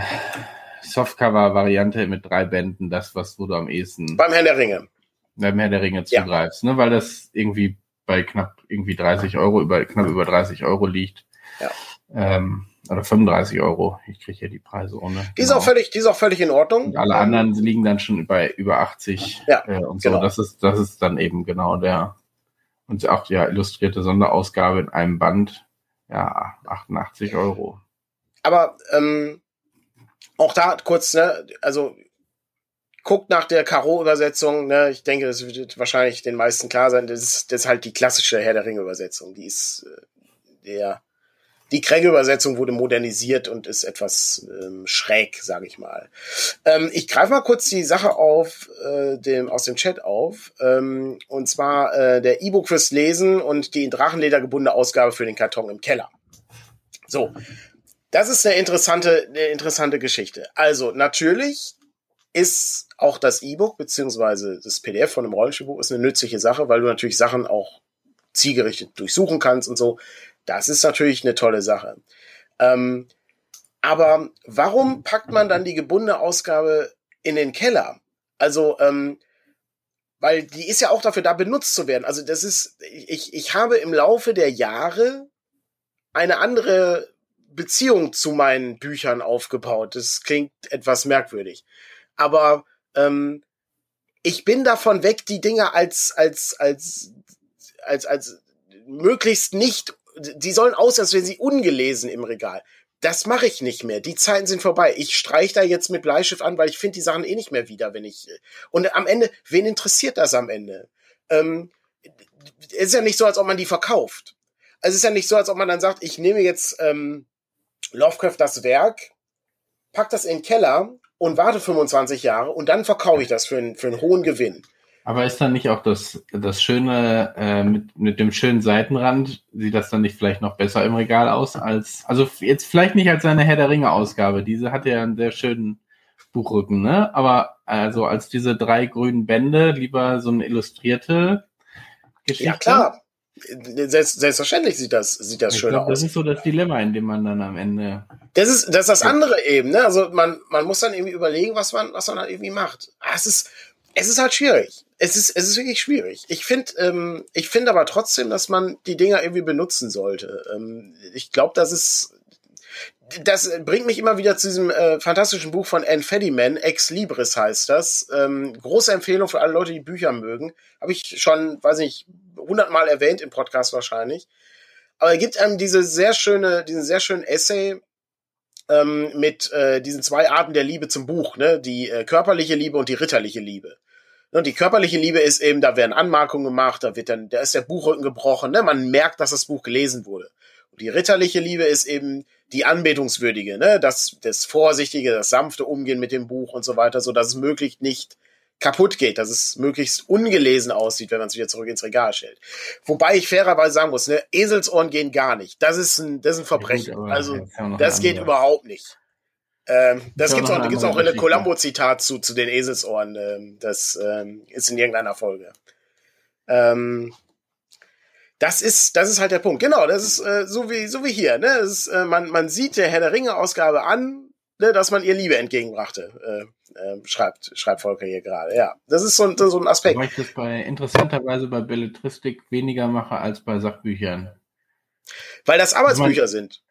Softcover-Variante mit drei Bänden das, was du am ehesten. Beim Herr der Ringe. Beim Herr der Ringe zugreifst, ja. ne? Weil das irgendwie bei knapp irgendwie 30 Euro, über knapp über 30 Euro liegt. Ja. Ähm, oder 35 Euro. Ich kriege hier die Preise ohne. Die ist, genau. auch völlig, die ist auch völlig in Ordnung. Und alle ähm, anderen liegen dann schon bei über 80. Ja, äh, und so. Genau. Das ist, das ist dann eben genau der, und auch ja illustrierte Sonderausgabe in einem Band. Ja, 88 Euro. Aber ähm, auch da kurz, ne, also guckt nach der Karo-Übersetzung, ne, ich denke, das wird wahrscheinlich den meisten klar sein, das ist, das ist halt die klassische Herr der Ringe-Übersetzung. Die ist äh, der die Kränge-Übersetzung wurde modernisiert und ist etwas ähm, schräg, sage ich mal. Ähm, ich greife mal kurz die Sache auf äh, dem, aus dem Chat auf. Ähm, und zwar äh, der E-Book fürs Lesen und die in Drachenleder gebundene Ausgabe für den Karton im Keller. So, das ist eine interessante, eine interessante Geschichte. Also natürlich ist auch das E-Book beziehungsweise das PDF von einem Rollenspielbuch ist eine nützliche Sache, weil du natürlich Sachen auch zielgerichtet durchsuchen kannst und so. Das ist natürlich eine tolle Sache. Ähm, aber warum packt man dann die gebundene Ausgabe in den Keller? Also, ähm, weil die ist ja auch dafür da, benutzt zu werden. Also das ist, ich, ich habe im Laufe der Jahre eine andere Beziehung zu meinen Büchern aufgebaut. Das klingt etwas merkwürdig. Aber ähm, ich bin davon weg, die Dinge als, als, als, als, als möglichst nicht die sollen aussehen, als wären sie ungelesen im Regal. Das mache ich nicht mehr. Die Zeiten sind vorbei. Ich streiche da jetzt mit Bleistift an, weil ich finde die Sachen eh nicht mehr wieder, wenn ich. Und am Ende, wen interessiert das am Ende? Ähm, es ist ja nicht so, als ob man die verkauft. Also es ist ja nicht so, als ob man dann sagt, ich nehme jetzt ähm, Lovecraft das Werk, pack das in den Keller und warte 25 Jahre und dann verkaufe ich das für einen, für einen hohen Gewinn. Aber ist dann nicht auch das, das Schöne äh, mit, mit dem schönen Seitenrand, sieht das dann nicht vielleicht noch besser im Regal aus als, also jetzt vielleicht nicht als seine Herr der Ringe Ausgabe, diese hat ja einen sehr schönen Buchrücken, ne? Aber also als diese drei grünen Bände, lieber so eine illustrierte Geschichte. Ja klar, Selbst, selbstverständlich sieht das, sieht das ich schön glaub, aus. Das ist so das Dilemma, in dem man dann am Ende. Das ist, das ist das andere eben, ne? Also man, man muss dann irgendwie überlegen, was man, was man halt irgendwie macht. Ah, es ist, es ist halt schwierig es ist, es ist wirklich schwierig. Ich finde, ähm, ich finde aber trotzdem, dass man die Dinger irgendwie benutzen sollte. Ähm, ich glaube, das ist, das bringt mich immer wieder zu diesem äh, fantastischen Buch von Anne Fediman, Ex Libris heißt das. Ähm, große Empfehlung für alle Leute, die Bücher mögen. Habe ich schon, weiß nicht, hundertmal erwähnt im Podcast wahrscheinlich. Aber er gibt einem diese sehr schöne, diesen sehr schönen Essay ähm, mit äh, diesen zwei Arten der Liebe zum Buch, ne? Die äh, körperliche Liebe und die ritterliche Liebe. Und die körperliche Liebe ist eben, da werden Anmarkungen gemacht, da wird dann, da ist der Buchrücken gebrochen, ne? man merkt, dass das Buch gelesen wurde. Und die ritterliche Liebe ist eben die anbetungswürdige, ne? das, das vorsichtige, das sanfte Umgehen mit dem Buch und so weiter, so dass es möglichst nicht kaputt geht, dass es möglichst ungelesen aussieht, wenn man es wieder zurück ins Regal stellt. Wobei ich fairerweise sagen muss, ne, Eselsohren gehen gar nicht. Das ist ein, das ist ein Verbrechen. Ja, gut, also das geht überhaupt nicht. Ähm, das gibt's auch, gibt's auch in der Columbo-Zitat zu, zu den Eselsohren. Ähm, das ähm, ist in irgendeiner Folge. Ähm, das ist, das ist halt der Punkt. Genau, das ist äh, so wie so wie hier. Ne? Ist, äh, man, man sieht der Herr der Ringe Ausgabe an, ne, dass man ihr Liebe entgegenbrachte. Äh, äh, schreibt schreibt Volker hier gerade. Ja, das ist so, ein, so ein Aspekt. Weil ich das bei interessanterweise bei Belletristik weniger mache als bei Sachbüchern. Weil das Arbeitsbücher also sind.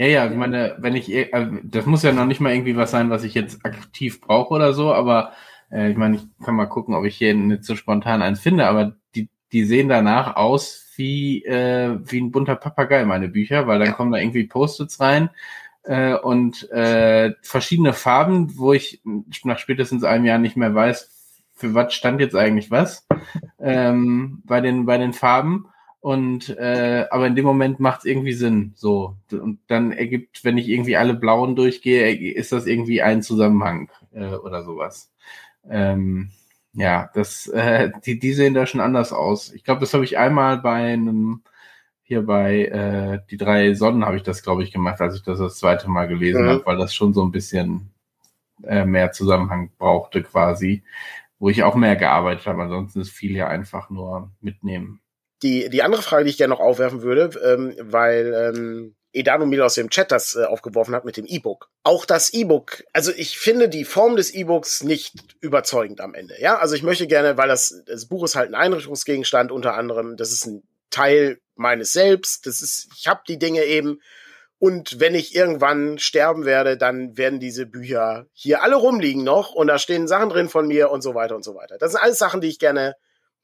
Ja, ja, ich meine, wenn ich, äh, das muss ja noch nicht mal irgendwie was sein, was ich jetzt aktiv brauche oder so, aber äh, ich meine, ich kann mal gucken, ob ich hier nicht so spontan eins finde, aber die, die sehen danach aus wie, äh, wie ein bunter Papagei, meine Bücher, weil dann kommen da irgendwie Post-its rein äh, und äh, verschiedene Farben, wo ich nach spätestens einem Jahr nicht mehr weiß, für was stand jetzt eigentlich was <laughs> ähm, bei den bei den Farben und äh, aber in dem Moment macht es irgendwie Sinn so und dann ergibt wenn ich irgendwie alle blauen durchgehe ist das irgendwie ein Zusammenhang äh, oder sowas ähm, ja, das, äh, die, die sehen da schon anders aus. Ich glaube, das habe ich einmal bei einem, hier bei äh, die drei Sonnen habe ich das, glaube ich, gemacht, als ich das das zweite Mal gelesen mhm. habe, weil das schon so ein bisschen äh, mehr Zusammenhang brauchte quasi, wo ich auch mehr gearbeitet habe. Ansonsten ist viel ja einfach nur mitnehmen. Die, die andere Frage, die ich gerne noch aufwerfen würde, ähm, weil ähm, Edanomil aus dem Chat das äh, aufgeworfen hat mit dem E-Book. Auch das E-Book, also ich finde die Form des E-Books nicht überzeugend am Ende. Ja, also ich möchte gerne, weil das, das Buch ist halt ein Einrichtungsgegenstand unter anderem, das ist ein Teil meines Selbst, das ist, ich habe die Dinge eben und wenn ich irgendwann sterben werde, dann werden diese Bücher hier alle rumliegen noch und da stehen Sachen drin von mir und so weiter und so weiter. Das sind alles Sachen, die ich gerne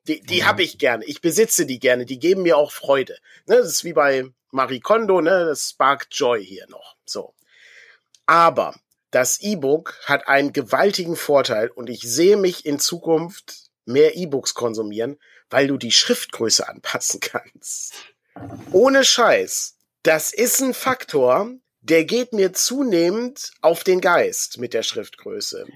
die, die mhm. habe ich gerne. Ich besitze die gerne. Die geben mir auch Freude. Ne, das ist wie bei Marie Kondo, ne? Das sparkt Joy hier noch. So. Aber das E-Book hat einen gewaltigen Vorteil und ich sehe mich in Zukunft mehr E-Books konsumieren, weil du die Schriftgröße <laughs> anpassen kannst. Ohne Scheiß. Das ist ein Faktor, der geht mir zunehmend auf den Geist mit der Schriftgröße.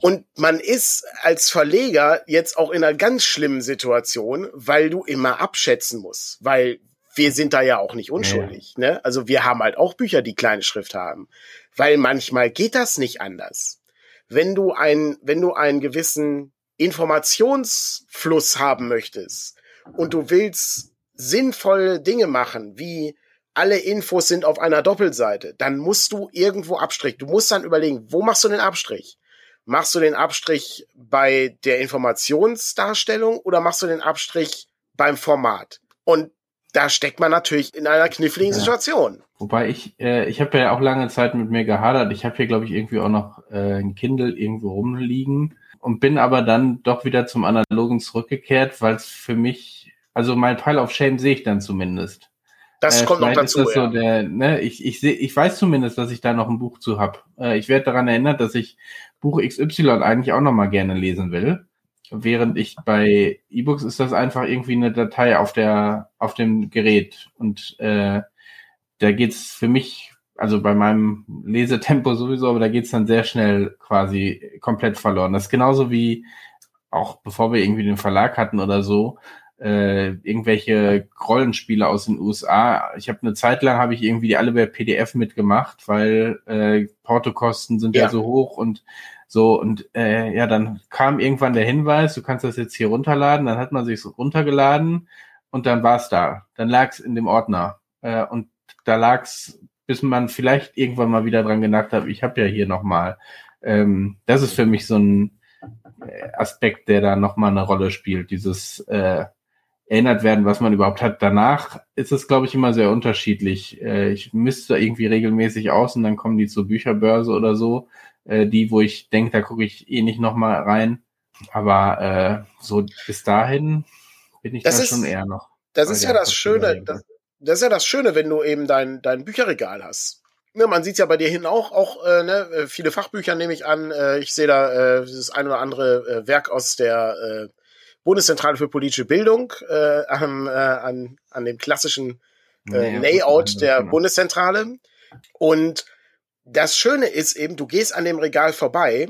Und man ist als Verleger jetzt auch in einer ganz schlimmen Situation, weil du immer abschätzen musst, weil wir sind da ja auch nicht unschuldig. Ja. Ne? Also wir haben halt auch Bücher, die kleine Schrift haben, weil manchmal geht das nicht anders. Wenn du ein, wenn du einen gewissen Informationsfluss haben möchtest und du willst sinnvolle Dinge machen, wie alle Infos sind auf einer Doppelseite, dann musst du irgendwo Abstrich. Du musst dann überlegen, wo machst du den Abstrich? Machst du den Abstrich bei der Informationsdarstellung oder machst du den Abstrich beim Format? Und da steckt man natürlich in einer kniffligen ja. Situation. Wobei ich, äh, ich habe ja auch lange Zeit mit mir gehadert. Ich habe hier, glaube ich, irgendwie auch noch äh, ein Kindle irgendwo rumliegen und bin aber dann doch wieder zum Analogen zurückgekehrt, weil es für mich, also mein Pile of Shame sehe ich dann zumindest. Das äh, kommt noch dazu. ja. so der, ne, ich, ich, seh, ich weiß zumindest, dass ich da noch ein Buch zu hab. Äh, ich werde daran erinnert, dass ich Buch XY eigentlich auch noch mal gerne lesen will. Während ich bei E-Books ist das einfach irgendwie eine Datei auf der auf dem Gerät und äh, da geht's für mich also bei meinem Lesetempo sowieso, aber da geht's dann sehr schnell quasi komplett verloren. Das ist genauso wie auch bevor wir irgendwie den Verlag hatten oder so, äh, irgendwelche Rollenspiele aus den USA. Ich habe eine Zeit lang habe ich irgendwie die alle bei PDF mitgemacht, weil äh, Portokosten sind ja. ja so hoch und so und äh, ja, dann kam irgendwann der Hinweis, du kannst das jetzt hier runterladen. Dann hat man sich so runtergeladen und dann war es da. Dann lag es in dem Ordner äh, und da lag es, bis man vielleicht irgendwann mal wieder dran gedacht hat, ich habe ja hier noch mal. Ähm, das ist für mich so ein äh, Aspekt, der da noch mal eine Rolle spielt. Dieses äh, erinnert werden, was man überhaupt hat. Danach ist es, glaube ich, immer sehr unterschiedlich. Äh, ich misste irgendwie regelmäßig aus und dann kommen die zur Bücherbörse oder so. Äh, die, wo ich denke, da gucke ich eh nicht nochmal rein. Aber äh, so bis dahin bin ich das da ist, schon eher noch. Das ist ja das Schöne. Das, das, ist ja das Schöne, wenn du eben dein, dein Bücherregal hast. Ne, man sieht ja bei dir hin auch, auch äh, ne, äh, viele Fachbücher nehme ich an. Äh, ich sehe da äh, das ein oder andere äh, Werk aus der äh, Bundeszentrale für politische Bildung äh, an, äh, an, an dem klassischen äh, Layout der genau. Bundeszentrale. Und das Schöne ist eben, du gehst an dem Regal vorbei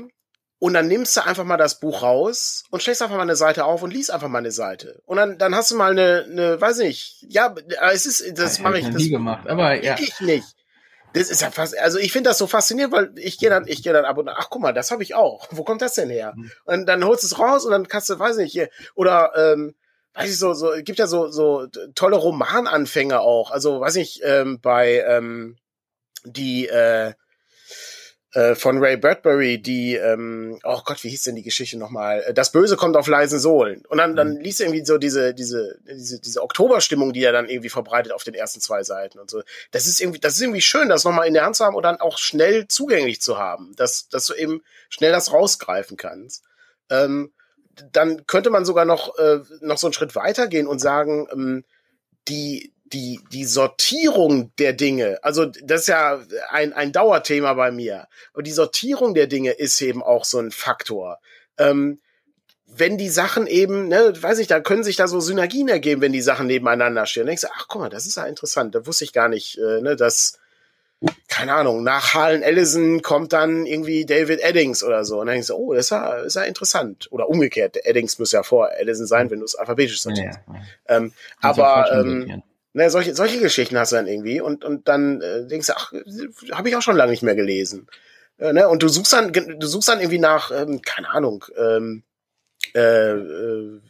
und dann nimmst du einfach mal das Buch raus und stellst einfach mal eine Seite auf und liest einfach mal eine Seite. Und dann, dann hast du mal eine, eine weiß nicht, ja, es ist, das mache ich, das nie gemacht, aber ja. Ich nicht. Das ist ja fast, also ich finde das so faszinierend, weil ich gehe dann, ich gehe dann ab und ach guck mal, das habe ich auch. Wo kommt das denn her? Mhm. Und dann holst du es raus und dann kannst du, weiß nicht, hier, oder ähm, weiß ich so, so gibt ja so so tolle Romananfänge auch. Also weiß ich ähm, bei ähm, die äh, äh, von Ray Bradbury, die, ähm, oh Gott, wie hieß denn die Geschichte nochmal? Äh, das Böse kommt auf leisen Sohlen. Und dann, dann mhm. liest er irgendwie so diese, diese, diese, diese Oktoberstimmung, die er dann irgendwie verbreitet auf den ersten zwei Seiten und so. Das ist irgendwie, das ist irgendwie schön, das nochmal in der Hand zu haben und dann auch schnell zugänglich zu haben, dass, dass du eben schnell das rausgreifen kannst. Ähm, dann könnte man sogar noch, äh, noch so einen Schritt weitergehen und sagen, ähm, die, die, die Sortierung der Dinge, also das ist ja ein, ein Dauerthema bei mir, aber die Sortierung der Dinge ist eben auch so ein Faktor. Ähm, wenn die Sachen eben, ne, weiß ich, da können sich da so Synergien ergeben, wenn die Sachen nebeneinander stehen. Dann denkst du, ach guck mal, das ist ja interessant, da wusste ich gar nicht, äh, ne, dass, keine Ahnung, nach Harlan Ellison kommt dann irgendwie David Eddings oder so. Und dann denkst du, oh, das ist ja, ist ja interessant. Oder umgekehrt, Eddings muss ja vor Ellison sein, wenn du es alphabetisch sortierst. Ja, ja. Ähm, aber ähm, Ne, solche, solche Geschichten hast du dann irgendwie und, und dann äh, denkst du, ach, habe ich auch schon lange nicht mehr gelesen. Äh, ne? Und du suchst dann, du suchst dann irgendwie nach, ähm, keine Ahnung, ähm, äh, äh,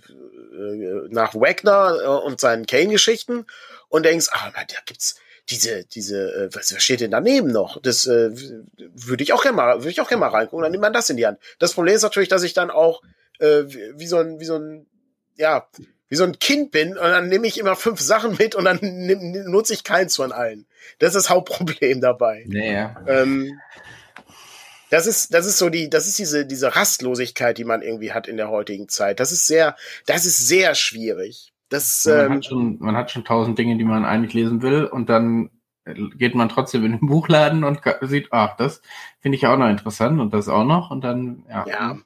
nach Wagner äh, und seinen Kane-Geschichten und denkst, ah, da gibt's diese, diese, äh, was, was steht denn daneben noch? Das äh, würde ich auch gerne mal, würde ich auch gerne mal reingucken, dann nimmt man das in die Hand. Das Problem ist natürlich, dass ich dann auch äh, wie so ein, wie so ein, ja, wie so ein Kind bin und dann nehme ich immer fünf Sachen mit und dann nutze ich keins von allen. Das ist das Hauptproblem <laughs> dabei. Naja. Ähm, das ist, das ist so die, das ist diese, diese Rastlosigkeit, die man irgendwie hat in der heutigen Zeit. Das ist sehr, das ist sehr schwierig. Das, man, ähm, hat schon, man hat schon tausend Dinge, die man eigentlich lesen will und dann geht man trotzdem in den <laughs> Buchladen und sieht, ach, das finde ich auch noch interessant und das auch noch und dann, ja. Ja,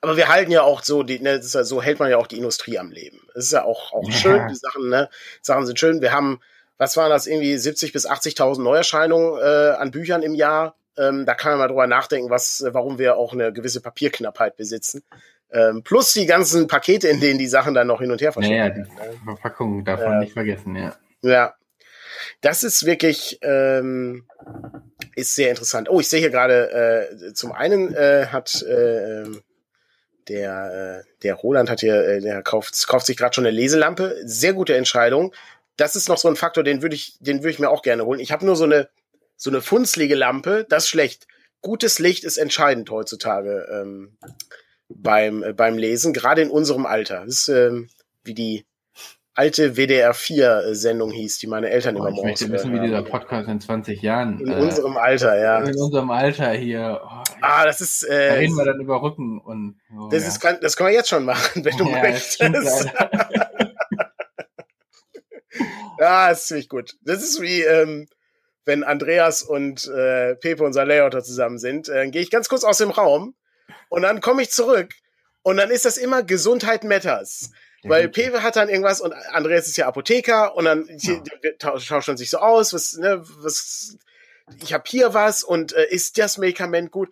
aber wir halten ja auch so, die, ne, ja, so hält man ja auch die Industrie am Leben. Es ist ja auch, auch ja. schön, die Sachen, ne? Sachen sind schön. Wir haben, was waren das, irgendwie 70 bis 80.000 Neuerscheinungen äh, an Büchern im Jahr. Ähm, da kann man mal drüber nachdenken, was, warum wir auch eine gewisse Papierknappheit besitzen. Ähm, plus die ganzen Pakete, in denen die Sachen dann noch hin und her verschicken ja, werden. Ja, die ne? Verpackung darf man nicht vergessen, ja. Ja. Das ist wirklich, ähm, ist sehr interessant. Oh, ich sehe hier gerade, äh, zum einen äh, hat äh, der, äh, der Roland hat hier, äh, der kauft, kauft sich gerade schon eine Leselampe. Sehr gute Entscheidung. Das ist noch so ein Faktor, den würde ich, den würde ich mir auch gerne holen. Ich habe nur so eine, so eine funzlige Lampe. Das ist schlecht. Gutes Licht ist entscheidend heutzutage ähm, beim, äh, beim Lesen, gerade in unserem Alter. Das ist ähm, wie die alte WDR 4 Sendung hieß, die meine Eltern oh, immer morgens Ich möchte wissen, wie dieser Podcast in 20 Jahren. In äh, unserem Alter, ja. In unserem Alter hier. Oh, ah, das ist. Äh, da reden wir dann über Rücken und. Oh, das ja. ist, kann, das können wir jetzt schon machen, wenn du ja, möchtest. ja, <laughs> das ist ziemlich gut. Das ist wie, ähm, wenn Andreas und äh, Pepe, unser Layouter, zusammen sind. Äh, dann gehe ich ganz kurz aus dem Raum und dann komme ich zurück und dann ist das immer Gesundheit Matters. Weil Pepe hat dann irgendwas und Andreas ist ja Apotheker und dann ja. tauscht man sich so aus, was, ne, was, ich habe hier was und äh, ist das Medikament gut?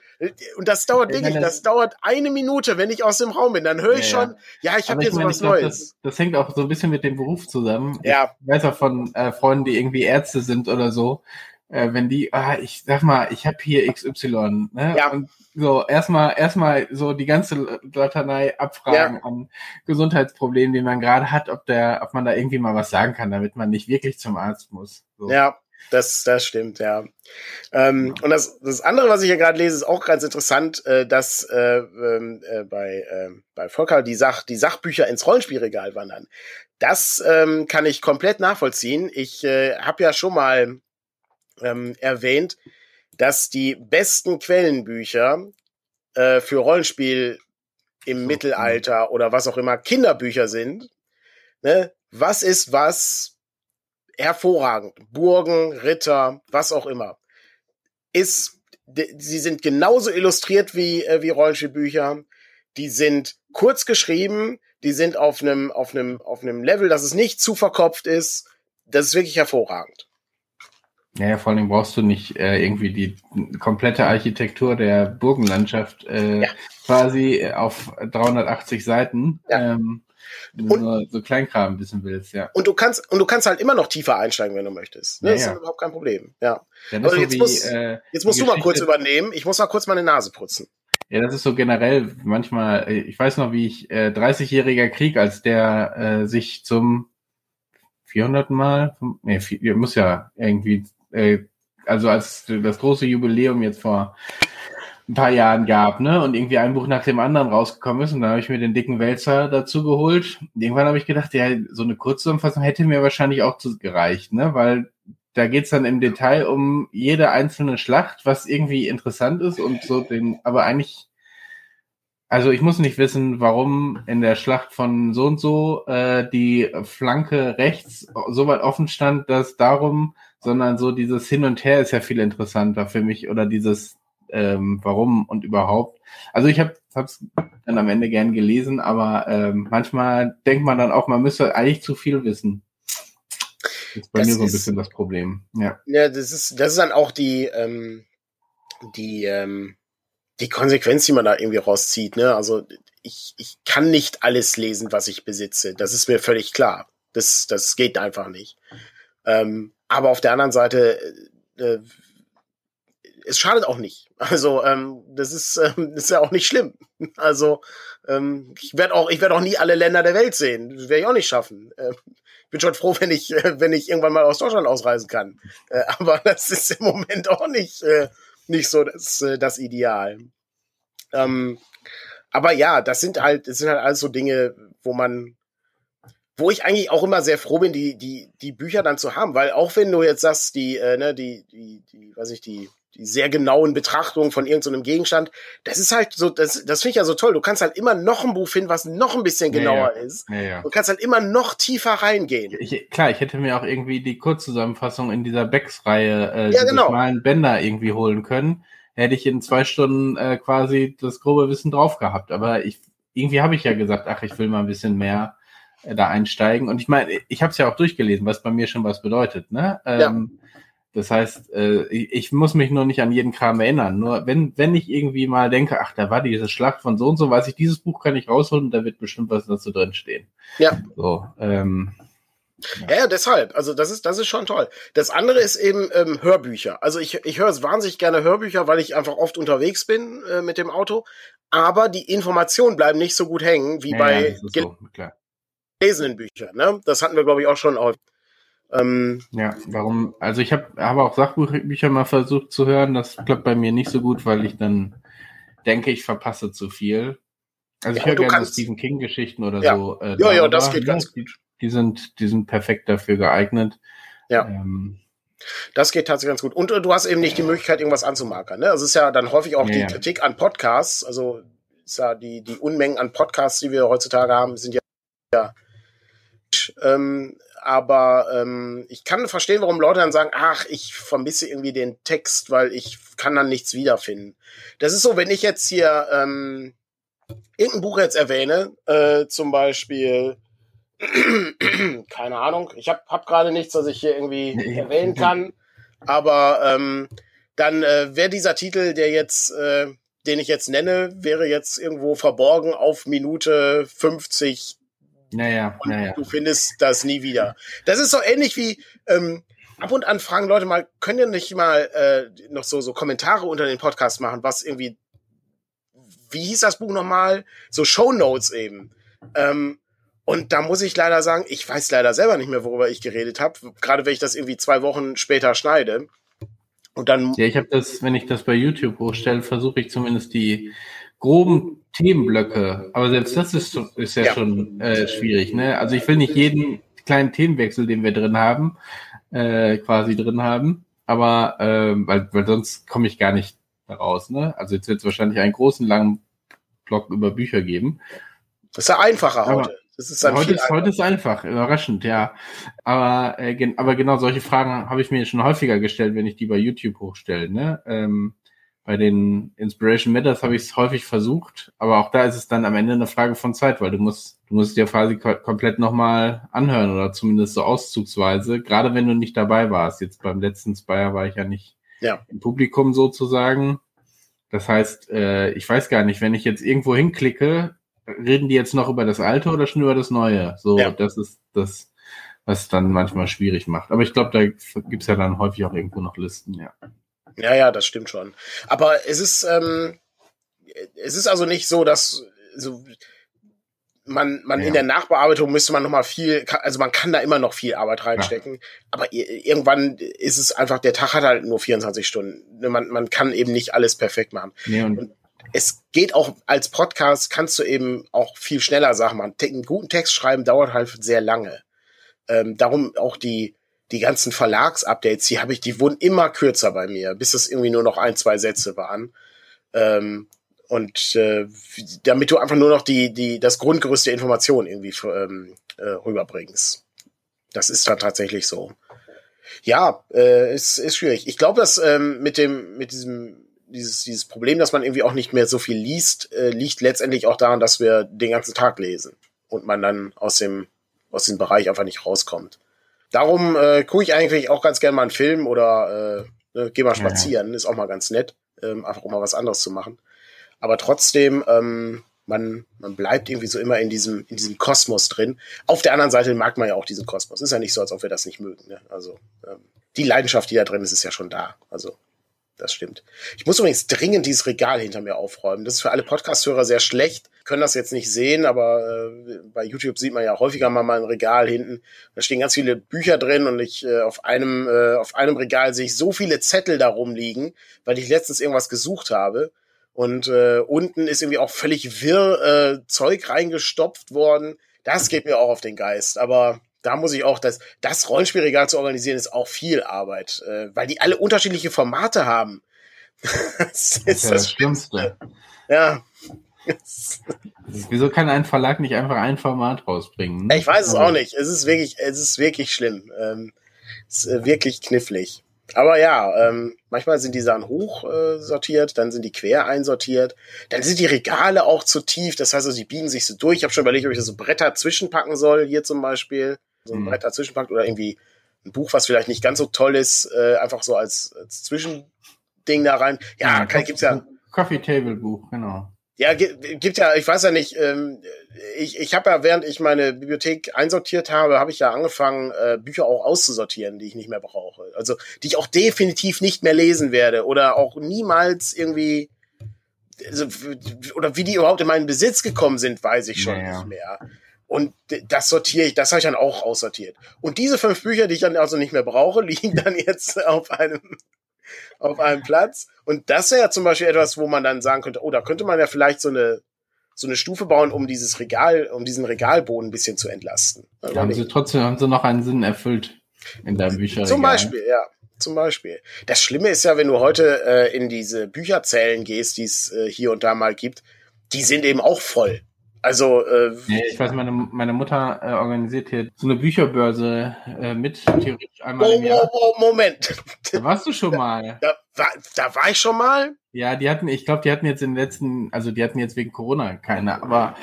Und das dauert wirklich, das dauert eine Minute, wenn ich aus dem Raum bin. Dann höre ich ja, schon, ja, ich habe hier so was Neues. Das, das, hängt auch so ein bisschen mit dem Beruf zusammen. Ja. Ich weiß auch von äh, Freunden, die irgendwie Ärzte sind oder so, äh, wenn die, ah, ich sag mal, ich habe hier XY, ne? Ja. Und so erstmal erstmal so die ganze Latanei abfragen ja. an Gesundheitsproblemen, die man gerade hat, ob der, ob man da irgendwie mal was sagen kann, damit man nicht wirklich zum Arzt muss. So. Ja, das, das stimmt, ja. Ähm, und das, das andere, was ich hier gerade lese, ist auch ganz interessant, äh, dass äh, ähm, äh, bei, äh, bei Volker die, Sach, die Sachbücher ins Rollenspielregal wandern. Das ähm, kann ich komplett nachvollziehen. Ich äh, habe ja schon mal ähm, erwähnt, dass die besten Quellenbücher äh, für Rollenspiel im so, Mittelalter ja. oder was auch immer Kinderbücher sind. Ne? Was ist was? Hervorragend. Burgen, Ritter, was auch immer. Ist, sie sind genauso illustriert wie, äh, wie Rollenspielbücher. Die sind kurz geschrieben, die sind auf einem, auf einem, auf einem Level, dass es nicht zu verkopft ist. Das ist wirklich hervorragend. Naja, vor allem brauchst du nicht äh, irgendwie die komplette Architektur der Burgenlandschaft äh, ja. quasi auf 380 Seiten. Ja. Ähm, und, nur so Kleinkram ein bisschen willst, ja. Und du kannst, und du kannst halt immer noch tiefer einsteigen, wenn du möchtest. Ne? Ja, das ist überhaupt kein Problem. Ja. Also jetzt, wie, muss, äh, jetzt musst du mal kurz übernehmen. Ich muss mal kurz meine Nase putzen. Ja, das ist so generell manchmal, äh, ich weiß noch, wie ich äh, 30-jähriger Krieg, als der äh, sich zum 400 Mal, nee, muss ja irgendwie, äh, also als das große Jubiläum jetzt vor ein paar Jahren gab, ne? Und irgendwie ein Buch nach dem anderen rausgekommen ist und dann habe ich mir den dicken Wälzer dazu geholt. irgendwann habe ich gedacht, ja, so eine Kurzzusammenfassung hätte mir wahrscheinlich auch gereicht, ne? Weil da geht's dann im Detail um jede einzelne Schlacht, was irgendwie interessant ist und so den, aber eigentlich, also ich muss nicht wissen, warum in der Schlacht von so und so äh, die Flanke rechts so weit offen stand, dass darum, sondern so dieses Hin und Her ist ja viel interessanter für mich oder dieses ähm, warum und überhaupt. Also ich habe es dann am Ende gern gelesen, aber ähm, manchmal denkt man dann auch, man müsste eigentlich zu viel wissen. Das ist bei das mir so ein bisschen das Problem. Ja. ja, das ist, das ist dann auch die, ähm, die, ähm, die Konsequenz, die man da irgendwie rauszieht. Ne? Also ich, ich kann nicht alles lesen, was ich besitze. Das ist mir völlig klar. Das, das geht einfach nicht. Ähm, aber auf der anderen Seite, äh es schadet auch nicht. <laughs> Also ähm, das ist, ähm, ist ja auch nicht schlimm. <laughs> Also ähm, ich werde auch, ich auch nie alle Länder der Welt sehen. Das werde ich auch nicht schaffen. Ähm, bin schon froh, <laughs> wenn ich, äh, wenn ich irgendwann mal aus Deutschland ausreisen kann. Äh, aber das ist im Moment auch nicht, äh, nicht so das, äh, das Ideal. Ähm, aber ja, das sind halt, das sind halt alles so Dinge, wo man, wo ich eigentlich auch immer sehr froh bin, die, die, die Bücher dann zu haben, weil auch wenn du jetzt sagst, die, äh, ne, die, die, die, weiß ich, die die sehr genauen Betrachtungen von irgendeinem so Gegenstand. Das ist halt so, das, das finde ich ja so toll. Du kannst halt immer noch ein Buch finden, was noch ein bisschen genauer ja, ja. ist. Ja, du kannst halt immer noch tiefer reingehen. Ich, klar, ich hätte mir auch irgendwie die Kurzzusammenfassung in dieser Becks-Reihe, äh, ja, genau. schmalen Bänder irgendwie holen können. Hätte ich in zwei Stunden äh, quasi das grobe Wissen drauf gehabt. Aber ich, irgendwie habe ich ja gesagt, ach, ich will mal ein bisschen mehr äh, da einsteigen. Und ich meine, ich habe es ja auch durchgelesen, was bei mir schon was bedeutet. Ne? Ähm, ja das heißt, äh, ich muss mich nur nicht an jeden Kram erinnern. Nur wenn, wenn ich irgendwie mal denke, ach, da war diese Schlacht von so und so, weiß ich, dieses Buch kann ich rausholen und da wird bestimmt was dazu drin stehen. Ja. So, ähm, ja. ja, deshalb. Also das ist, das ist schon toll. Das andere ist eben ähm, Hörbücher. Also ich, ich höre wahnsinnig gerne Hörbücher, weil ich einfach oft unterwegs bin äh, mit dem Auto. Aber die Informationen bleiben nicht so gut hängen wie ja, bei ja, so, gelesenen Büchern. Ne? Das hatten wir, glaube ich, auch schon auf ähm, ja, warum? Also ich habe aber auch Sachbücher mal versucht zu hören. Das klappt bei mir nicht so gut, weil ich dann denke, ich verpasse zu viel. Also ja, ich höre gerne kannst, Stephen King Geschichten oder ja. so. Äh, ja, ja, das geht ja, ganz gut. Die sind, die sind perfekt dafür geeignet. Ja. Ähm, das geht tatsächlich ganz gut. Und äh, du hast eben nicht die Möglichkeit, irgendwas anzumarkern. Ne? Also es ist ja dann häufig auch die Kritik an Podcasts. Also ist ja die, die Unmengen an Podcasts, die wir heutzutage haben, sind ja, ja ähm, aber ähm, ich kann verstehen, warum Leute dann sagen, ach, ich vermisse irgendwie den Text, weil ich kann dann nichts wiederfinden. Das ist so, wenn ich jetzt hier ähm, irgendein Buch jetzt erwähne, äh, zum Beispiel, <clears throat> keine Ahnung, ich habe hab, gerade nichts, was ich hier irgendwie erwähnen kann, aber ähm, dann äh, wäre dieser Titel, der jetzt, äh, den ich jetzt nenne, wäre jetzt irgendwo verborgen auf Minute 50 naja, naja. du findest das nie wieder. Das ist so ähnlich wie ähm, ab und an fragen Leute mal, können ihr nicht mal äh, noch so so Kommentare unter den Podcast machen, was irgendwie wie hieß das Buch nochmal? So Show Notes eben. Ähm, und da muss ich leider sagen, ich weiß leider selber nicht mehr, worüber ich geredet habe, gerade wenn ich das irgendwie zwei Wochen später schneide. Und dann. Ja, ich habe das, wenn ich das bei YouTube hochstelle, versuche ich zumindest die groben Themenblöcke, aber selbst das ist, ist ja, ja. schon äh, schwierig. Ne? Also ich will nicht jeden kleinen Themenwechsel, den wir drin haben, äh, quasi drin haben, aber äh, weil, weil sonst komme ich gar nicht raus. Ne? Also jetzt wird es wahrscheinlich einen großen langen Blog über Bücher geben. Das ist ja einfacher aber heute. Das ist heute, ist, heute ist einfach, überraschend, ja. Aber, äh, gen aber genau solche Fragen habe ich mir schon häufiger gestellt, wenn ich die bei YouTube hochstelle. Ne? Ähm, bei den Inspiration Matters habe ich es häufig versucht, aber auch da ist es dann am Ende eine Frage von Zeit, weil du musst, du musst dir quasi komplett nochmal anhören oder zumindest so auszugsweise, gerade wenn du nicht dabei warst. Jetzt beim letzten Spire war ich ja nicht ja. im Publikum sozusagen. Das heißt, äh, ich weiß gar nicht, wenn ich jetzt irgendwo hinklicke, reden die jetzt noch über das Alte oder schon über das Neue? So, ja. das ist das, was dann manchmal schwierig macht. Aber ich glaube, da gibt's ja dann häufig auch irgendwo noch Listen, ja. Ja, ja, das stimmt schon. Aber es ist, ähm, es ist also nicht so, dass so man, man ja. in der Nachbearbeitung müsste man noch mal viel, also man kann da immer noch viel Arbeit reinstecken, ja. aber irgendwann ist es einfach, der Tag hat halt nur 24 Stunden. Ne, man, man kann eben nicht alles perfekt machen. Ja, und, und es geht auch als Podcast, kannst du eben auch viel schneller Sachen machen. Einen guten Text schreiben dauert halt sehr lange. Ähm, darum auch die, die ganzen Verlagsupdates, die habe ich, die wurden immer kürzer bei mir, bis es irgendwie nur noch ein, zwei Sätze waren. Ähm, und äh, damit du einfach nur noch die, die, das Grundgerüst der Information irgendwie ähm, äh, rüberbringst. Das ist dann tatsächlich so. Ja, äh, ist, ist schwierig. Ich glaube, dass ähm, mit dem, mit diesem, dieses, dieses Problem, dass man irgendwie auch nicht mehr so viel liest, äh, liegt letztendlich auch daran, dass wir den ganzen Tag lesen und man dann aus dem, aus dem Bereich einfach nicht rauskommt. Darum äh, gucke ich eigentlich auch ganz gerne mal einen Film oder äh, ne, geh mal spazieren, ja. ist auch mal ganz nett, ähm, einfach um mal was anderes zu machen. Aber trotzdem, ähm, man, man bleibt irgendwie so immer in diesem, in diesem Kosmos drin. Auf der anderen Seite mag man ja auch diesen Kosmos. Ist ja nicht so, als ob wir das nicht mögen. Ne? Also ähm, die Leidenschaft, die da drin ist, ist ja schon da. Also das stimmt. Ich muss übrigens dringend dieses Regal hinter mir aufräumen. Das ist für alle Podcast-Hörer sehr schlecht. Können das jetzt nicht sehen, aber äh, bei YouTube sieht man ja häufiger mal, mal ein Regal hinten. Da stehen ganz viele Bücher drin und ich äh, auf einem äh, auf einem Regal sehe ich so viele Zettel da rumliegen, weil ich letztens irgendwas gesucht habe. Und äh, unten ist irgendwie auch völlig wirr äh, Zeug reingestopft worden. Das geht mir auch auf den Geist. Aber da muss ich auch, das, das Rollenspielregal zu organisieren, ist auch viel Arbeit, äh, weil die alle unterschiedliche Formate haben. <laughs> das ist das, ja das Schlimmste. Ja. <laughs> Wieso kann ein Verlag nicht einfach ein Format rausbringen? Ich weiß es auch nicht. Es ist wirklich, es ist wirklich schlimm. Ähm, es ist wirklich knifflig. Aber ja, ähm, manchmal sind die Sachen hoch äh, sortiert, dann sind die quer einsortiert, dann sind die Regale auch zu tief, das heißt, also, die biegen sich so durch. Ich habe schon überlegt, ob ich da so Bretter zwischenpacken soll, hier zum Beispiel, so ein mhm. Brett dazwischen packt oder irgendwie ein Buch, was vielleicht nicht ganz so toll ist, äh, einfach so als, als Zwischending da rein. Ja, ja kann, gibt's ja. Coffee Table Buch, genau. Ja, gibt ja, ich weiß ja nicht, ähm, ich, ich habe ja, während ich meine Bibliothek einsortiert habe, habe ich ja angefangen, äh, Bücher auch auszusortieren, die ich nicht mehr brauche. Also die ich auch definitiv nicht mehr lesen werde oder auch niemals irgendwie, also, oder wie die überhaupt in meinen Besitz gekommen sind, weiß ich schon ja, nicht mehr. Und das sortiere ich, das habe ich dann auch aussortiert. Und diese fünf Bücher, die ich dann also nicht mehr brauche, <laughs> liegen dann jetzt auf einem auf einem Platz. Und das wäre ja zum Beispiel etwas, wo man dann sagen könnte, oh, da könnte man ja vielleicht so eine, so eine Stufe bauen, um dieses Regal, um diesen Regalboden ein bisschen zu entlasten. Ja, haben sie trotzdem, haben sie noch einen Sinn erfüllt in deinem Bücherregal. Zum Beispiel, ja. Zum Beispiel. Das Schlimme ist ja, wenn du heute äh, in diese Bücherzellen gehst, die es äh, hier und da mal gibt, die sind eben auch voll. Also äh, nee, ich weiß, meine, meine Mutter äh, organisiert hier so eine Bücherbörse äh, mit theoretisch einmal oh, im Jahr. Oh, oh, Moment. Da warst du schon mal. <laughs> Da, war, da war ich schon mal? Ja, die hatten, ich glaube, die hatten jetzt in den letzten, also die hatten jetzt wegen Corona keine, aber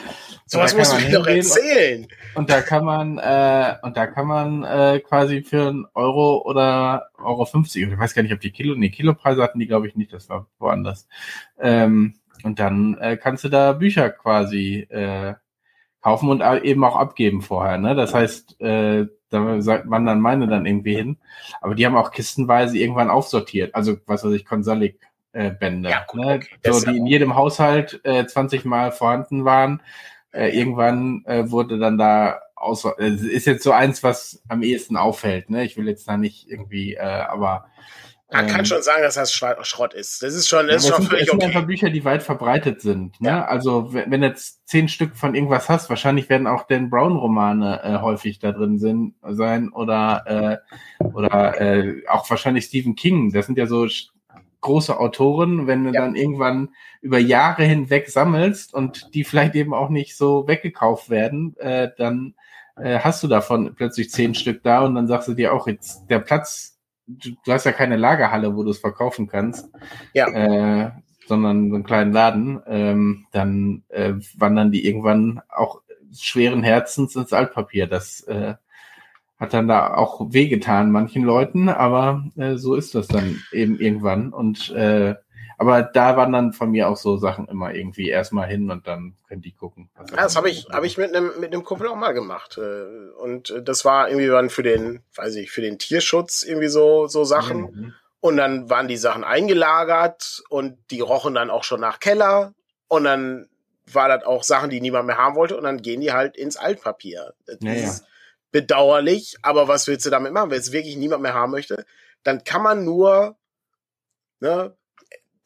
so was musst du mir doch erzählen. Und, und, da kann man, äh, und da kann man äh, quasi für einen Euro oder Euro 50, ich weiß gar nicht, ob die Kilo, nee, Kilopreise hatten die, glaube ich, nicht, das war woanders. Ähm, und dann äh, kannst du da Bücher quasi äh, kaufen und eben auch abgeben vorher. Ne? Das heißt, äh, da wandern meine dann irgendwie hin. Aber die haben auch kistenweise irgendwann aufsortiert. Also, was weiß ich, Konsalik. Äh, Bände, ja, ne? so, die in jedem Haushalt äh, 20 Mal vorhanden waren. Äh, irgendwann äh, wurde dann da aus, äh, ist jetzt so eins, was am ehesten auffällt. Ne? Ich will jetzt da nicht irgendwie, äh, aber man kann ähm, schon sagen, dass das Schrott ist. Das ist schon, das ja, ist schon sind, völlig okay. sind einfach Bücher, die weit verbreitet sind. Ne? Ja. Also wenn du jetzt zehn Stück von irgendwas hast, wahrscheinlich werden auch Dan Brown Romane äh, häufig da drin sind, sein oder äh, oder äh, auch wahrscheinlich Stephen King. Das sind ja so große Autoren. Wenn du ja. dann irgendwann über Jahre hinweg sammelst und die vielleicht eben auch nicht so weggekauft werden, äh, dann äh, hast du davon plötzlich zehn Stück da und dann sagst du dir auch jetzt der Platz du, du hast ja keine Lagerhalle, wo du es verkaufen kannst. Ja. Äh, sondern so einen kleinen Laden, ähm, dann äh, wandern die irgendwann auch schweren Herzens ins Altpapier. Das äh, hat dann da auch wehgetan manchen Leuten, aber äh, so ist das dann eben irgendwann. Und äh, aber da waren dann von mir auch so Sachen immer irgendwie erstmal hin und dann können die gucken. Ja, das habe ich, habe ich mit einem mit einem Kumpel auch mal gemacht. Äh, und äh, das war irgendwie dann für den, weiß ich, für den Tierschutz irgendwie so so Sachen. Mhm. Und dann waren die Sachen eingelagert und die rochen dann auch schon nach Keller. Und dann war das auch Sachen, die niemand mehr haben wollte. Und dann gehen die halt ins Altpapier. Das ja, ist bedauerlich. Aber was willst du damit machen? Wenn es wirklich niemand mehr haben möchte, dann kann man nur ne,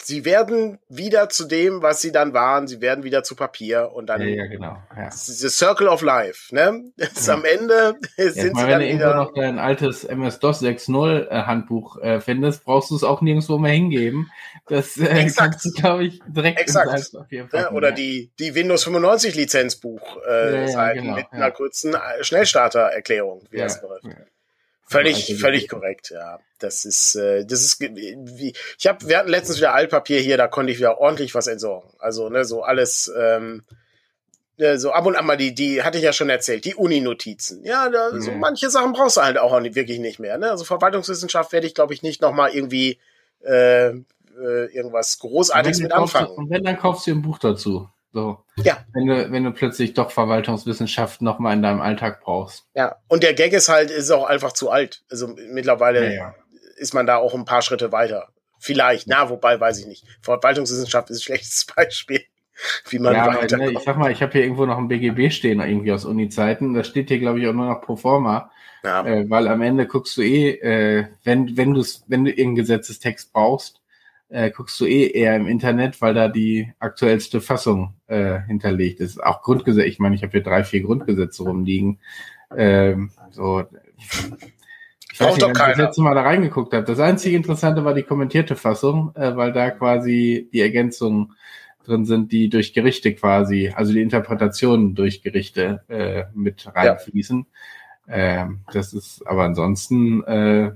sie werden wieder zu dem, was sie dann waren. Sie werden wieder zu Papier und dann. Ja, ja genau. Ja. The Circle of Life, ne? <laughs> Das ja. Am Ende <laughs> sind mal, sie dann Wenn du irgendwo noch dein altes MS-DOS 6.0 äh, Handbuch äh, findest, brauchst du es auch nirgendwo mehr hingeben. Das äh, glaube ich, direkt Exakt. Ja, oder die, die Windows 95 Lizenzbuch äh, Seiten genau, mit einer kurzen äh, Schnellstarter-Erklärung, wie das läuft. Völlig, völlig korrekt, ja. Das ist, äh, das ist wie, ich habe, wir hatten letztens wieder Altpapier hier, da konnte ich wieder ordentlich was entsorgen. Also, ne, so alles, ähm, äh, so ab und an mal die, die hatte ich ja schon erzählt, die Uni-Notizen. Ja, da, mhm. so manche Sachen brauchst du halt auch wirklich nicht mehr. Ne? Also Verwaltungswissenschaft werde ich, glaube ich, nicht nochmal irgendwie äh, äh, irgendwas Großartiges mit anfangen. und wenn, dann kaufst du ein Buch dazu. So. Ja. Wenn du, wenn du plötzlich doch Verwaltungswissenschaft nochmal in deinem Alltag brauchst. Ja. Und der Gag ist halt, ist auch einfach zu alt. Also mittlerweile ja, ja. ist man da auch ein paar Schritte weiter. Vielleicht, na, wobei weiß ich nicht. Verwaltungswissenschaft ist ein schlechtes <laughs> Beispiel, wie man ja, weiterkommt. Ne, ich sag mal, ich habe hier irgendwo noch ein BGB stehen, irgendwie aus Uni-Zeiten. Da steht hier, glaube ich, auch nur noch pro forma. Ja. Äh, weil am Ende guckst du eh, äh, wenn, wenn, du's, wenn du irgendeinen Gesetzestext brauchst, äh, guckst du eh eher im Internet, weil da die aktuellste Fassung äh, hinterlegt ist. Auch Grundgesetze, ich meine, ich habe hier drei, vier Grundgesetze rumliegen. Ähm, so, ich weiß nicht, wenn ich das letzte Mal da reingeguckt habe. Das einzige Interessante war die kommentierte Fassung, äh, weil da quasi die Ergänzungen drin sind, die durch Gerichte quasi, also die Interpretationen durch Gerichte äh, mit reinfließen. Ja. Ähm, das ist aber ansonsten äh,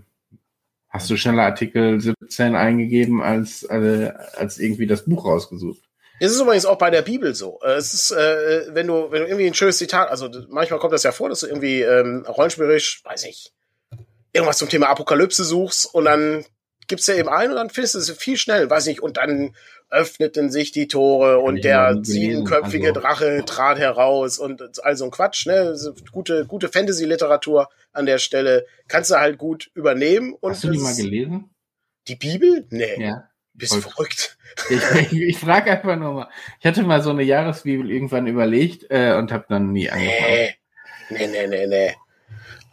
hast du schneller Artikel 17 eingegeben als, als irgendwie das Buch rausgesucht. Es ist übrigens auch bei der Bibel so. Äh, es ist, äh, wenn du, wenn du irgendwie ein schönes Zitat, also manchmal kommt das ja vor, dass du irgendwie ähm, rollenspielerisch, weiß ich, irgendwas zum Thema Apokalypse suchst und dann gibst du eben ein und dann findest du es viel schnell, weiß nicht, und dann öffneten sich die Tore und der siebenköpfige also. Drache trat heraus und all so ein Quatsch, ne? Gute, gute Fantasy-Literatur an der Stelle. Kannst du halt gut übernehmen. Und Hast du die mal gelesen? Die Bibel? Nee. Ja. Bist Voll. verrückt. Ich, <laughs> ich, ich frage einfach nur mal. Ich hatte mal so eine Jahresbibel irgendwann überlegt äh, und habe dann nie angefangen. Nee. Nee, nee, nee, nee.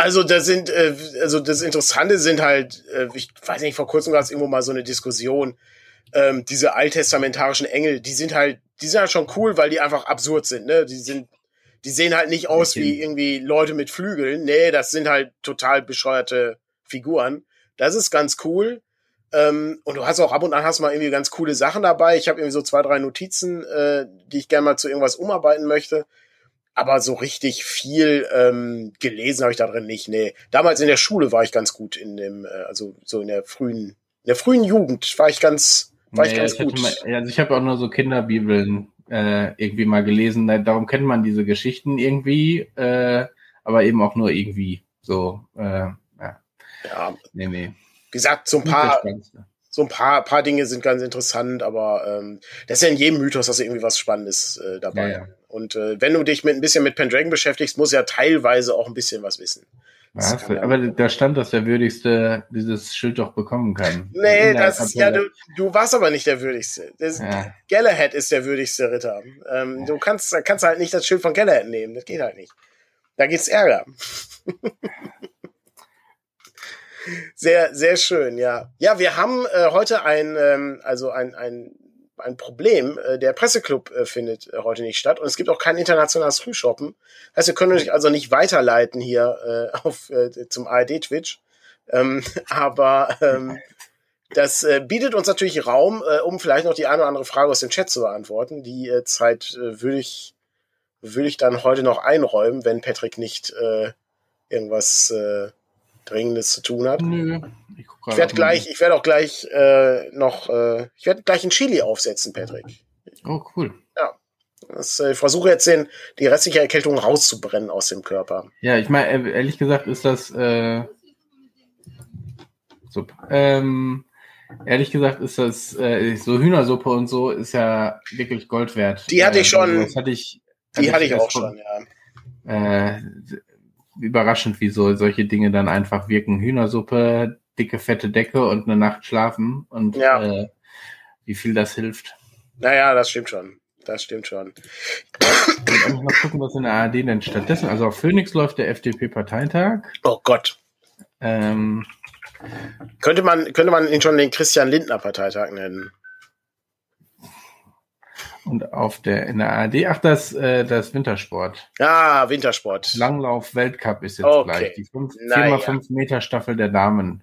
Also das sind, äh, also das Interessante sind halt, äh, ich weiß nicht, vor kurzem gab es irgendwo mal so eine Diskussion, ähm, diese alttestamentarischen Engel, die sind halt, die sind halt schon cool, weil die einfach absurd sind, ne? Die sind, die sehen halt nicht aus okay. wie irgendwie Leute mit Flügeln. Nee, das sind halt total bescheuerte Figuren. Das ist ganz cool. Ähm, und du hast auch ab und an hast mal irgendwie ganz coole Sachen dabei. Ich habe irgendwie so zwei, drei Notizen, äh, die ich gerne mal zu irgendwas umarbeiten möchte. Aber so richtig viel ähm, gelesen habe ich da drin nicht. Nee. Damals in der Schule war ich ganz gut in dem, äh, also so in der frühen, in der frühen Jugend war ich ganz, war nee, ich ganz ich gut. Mal, also ich habe auch nur so Kinderbibeln äh, irgendwie mal gelesen. Darum kennt man diese Geschichten irgendwie, äh, aber eben auch nur irgendwie. So, äh, ja. Ja. Nee, nee. Wie gesagt, so ein paar, so ein paar, paar Dinge sind ganz interessant, aber ähm, das ist ja in jedem Mythos, dass irgendwie was Spannendes äh, dabei. Ja, ja. Und äh, wenn du dich mit ein bisschen mit Pendragon beschäftigst, muss ja teilweise auch ein bisschen was wissen. Ja, aber da stand, dass der Würdigste dieses Schild doch bekommen kann. Nee, das ist ja, du, du warst aber nicht der Würdigste. Das, ja. Galahad ist der würdigste Ritter. Ähm, ja. Du kannst, kannst halt nicht das Schild von Galahad nehmen. Das geht halt nicht. Da gibt's Ärger. <laughs> sehr, sehr schön, ja. Ja, wir haben äh, heute ein, ähm, also ein, ein ein Problem. Äh, der Presseclub äh, findet äh, heute nicht statt und es gibt auch kein internationales Frühshoppen. Heißt, wir können euch also nicht weiterleiten hier <laughs> auf, zum ARD-Twitch. Ähm, <laughs> aber ähm, das bietet uns natürlich Raum, um vielleicht noch die eine oder andere Frage aus dem Chat zu beantworten. Die Zeit würde ich, würde ich dann heute noch einräumen, wenn Patrick nicht irgendwas Dringendes zu tun hat. Nö, ich Ich werde gleich, ich werde auch gleich äh, noch, äh, ich werde gleich ein Chili aufsetzen, Patrick. Oh, cool. Ja. Das, äh, ich versuche jetzt den, die restliche Erkältung rauszubrennen aus dem Körper. Ja, ich meine, ehrlich gesagt ist das äh, super. Ähm, ehrlich gesagt ist das äh, so Hühnersuppe und so ist ja wirklich Gold wert. Die hatte ich Äh, schon. Das hatte ich. Die hatte ich erst auch schon, ja. äh, überraschend, wie so solche Dinge dann einfach wirken. Hühnersuppe, dicke, fette Decke und eine Nacht schlafen und Ja. äh, wie viel das hilft. Naja, das stimmt schon. Das stimmt schon. Und noch gucken, was in der ARD denn stattdessen. Also auf Phoenix läuft der FDP-Parteitag. Oh Gott. Ähm, Könnte man, könnte man ihn schon den Christian Lindner Parteitag nennen? Und auf der in der ARD, ach, das, äh, das Wintersport. Ah, Wintersport. Langlauf Weltcup ist jetzt Okay. gleich. Die fünf- Naja. 4x5 Meter Staffel der Damen.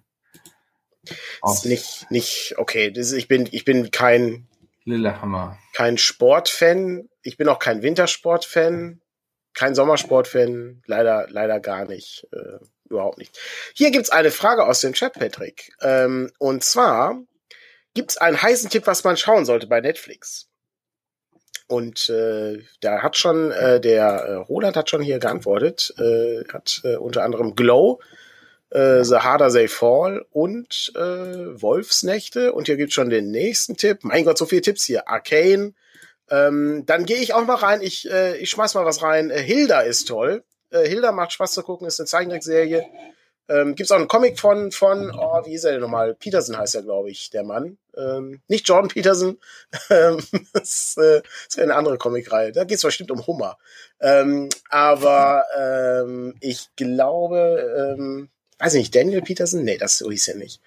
Ist nicht, nicht, okay. Das ich bin, ich bin kein, Lillehammer. kein Sportfan. Ich bin auch kein Wintersportfan. Kein Sommersportfan. Leider, leider gar nicht. Äh, überhaupt nicht. Hier gibt's eine Frage aus dem Chat, Patrick. Ähm, und zwar gibt's einen heißen Tipp, was man schauen sollte bei Netflix. Und äh, da hat schon äh, der äh, Roland hat schon hier geantwortet, äh, hat äh, unter anderem Glow, äh, The Harder They Fall und äh, Wolfsnächte. Und hier gibt's schon den nächsten Tipp. Mein Gott, so viele Tipps hier. Arcane. Ähm, dann gehe ich auch mal rein. Ich, äh, ich schmeiß mal was rein. Äh, Hilda ist toll. Äh, Hilda macht Spaß zu gucken, ist eine Zeichentrickserie. Ähm, gibt's auch einen Comic von, von, oh, wie ist er denn nochmal? Peterson heißt er, glaube ich, der Mann. Ähm, nicht Jordan Peterson. <laughs> Ähm, das, äh, das wäre eine andere Comicreihe. Da geht's bestimmt um Hummer. Ähm, aber ähm, ich glaube, ähm, weiß ich nicht, Daniel Peterson? Nee, das so hieß er nicht.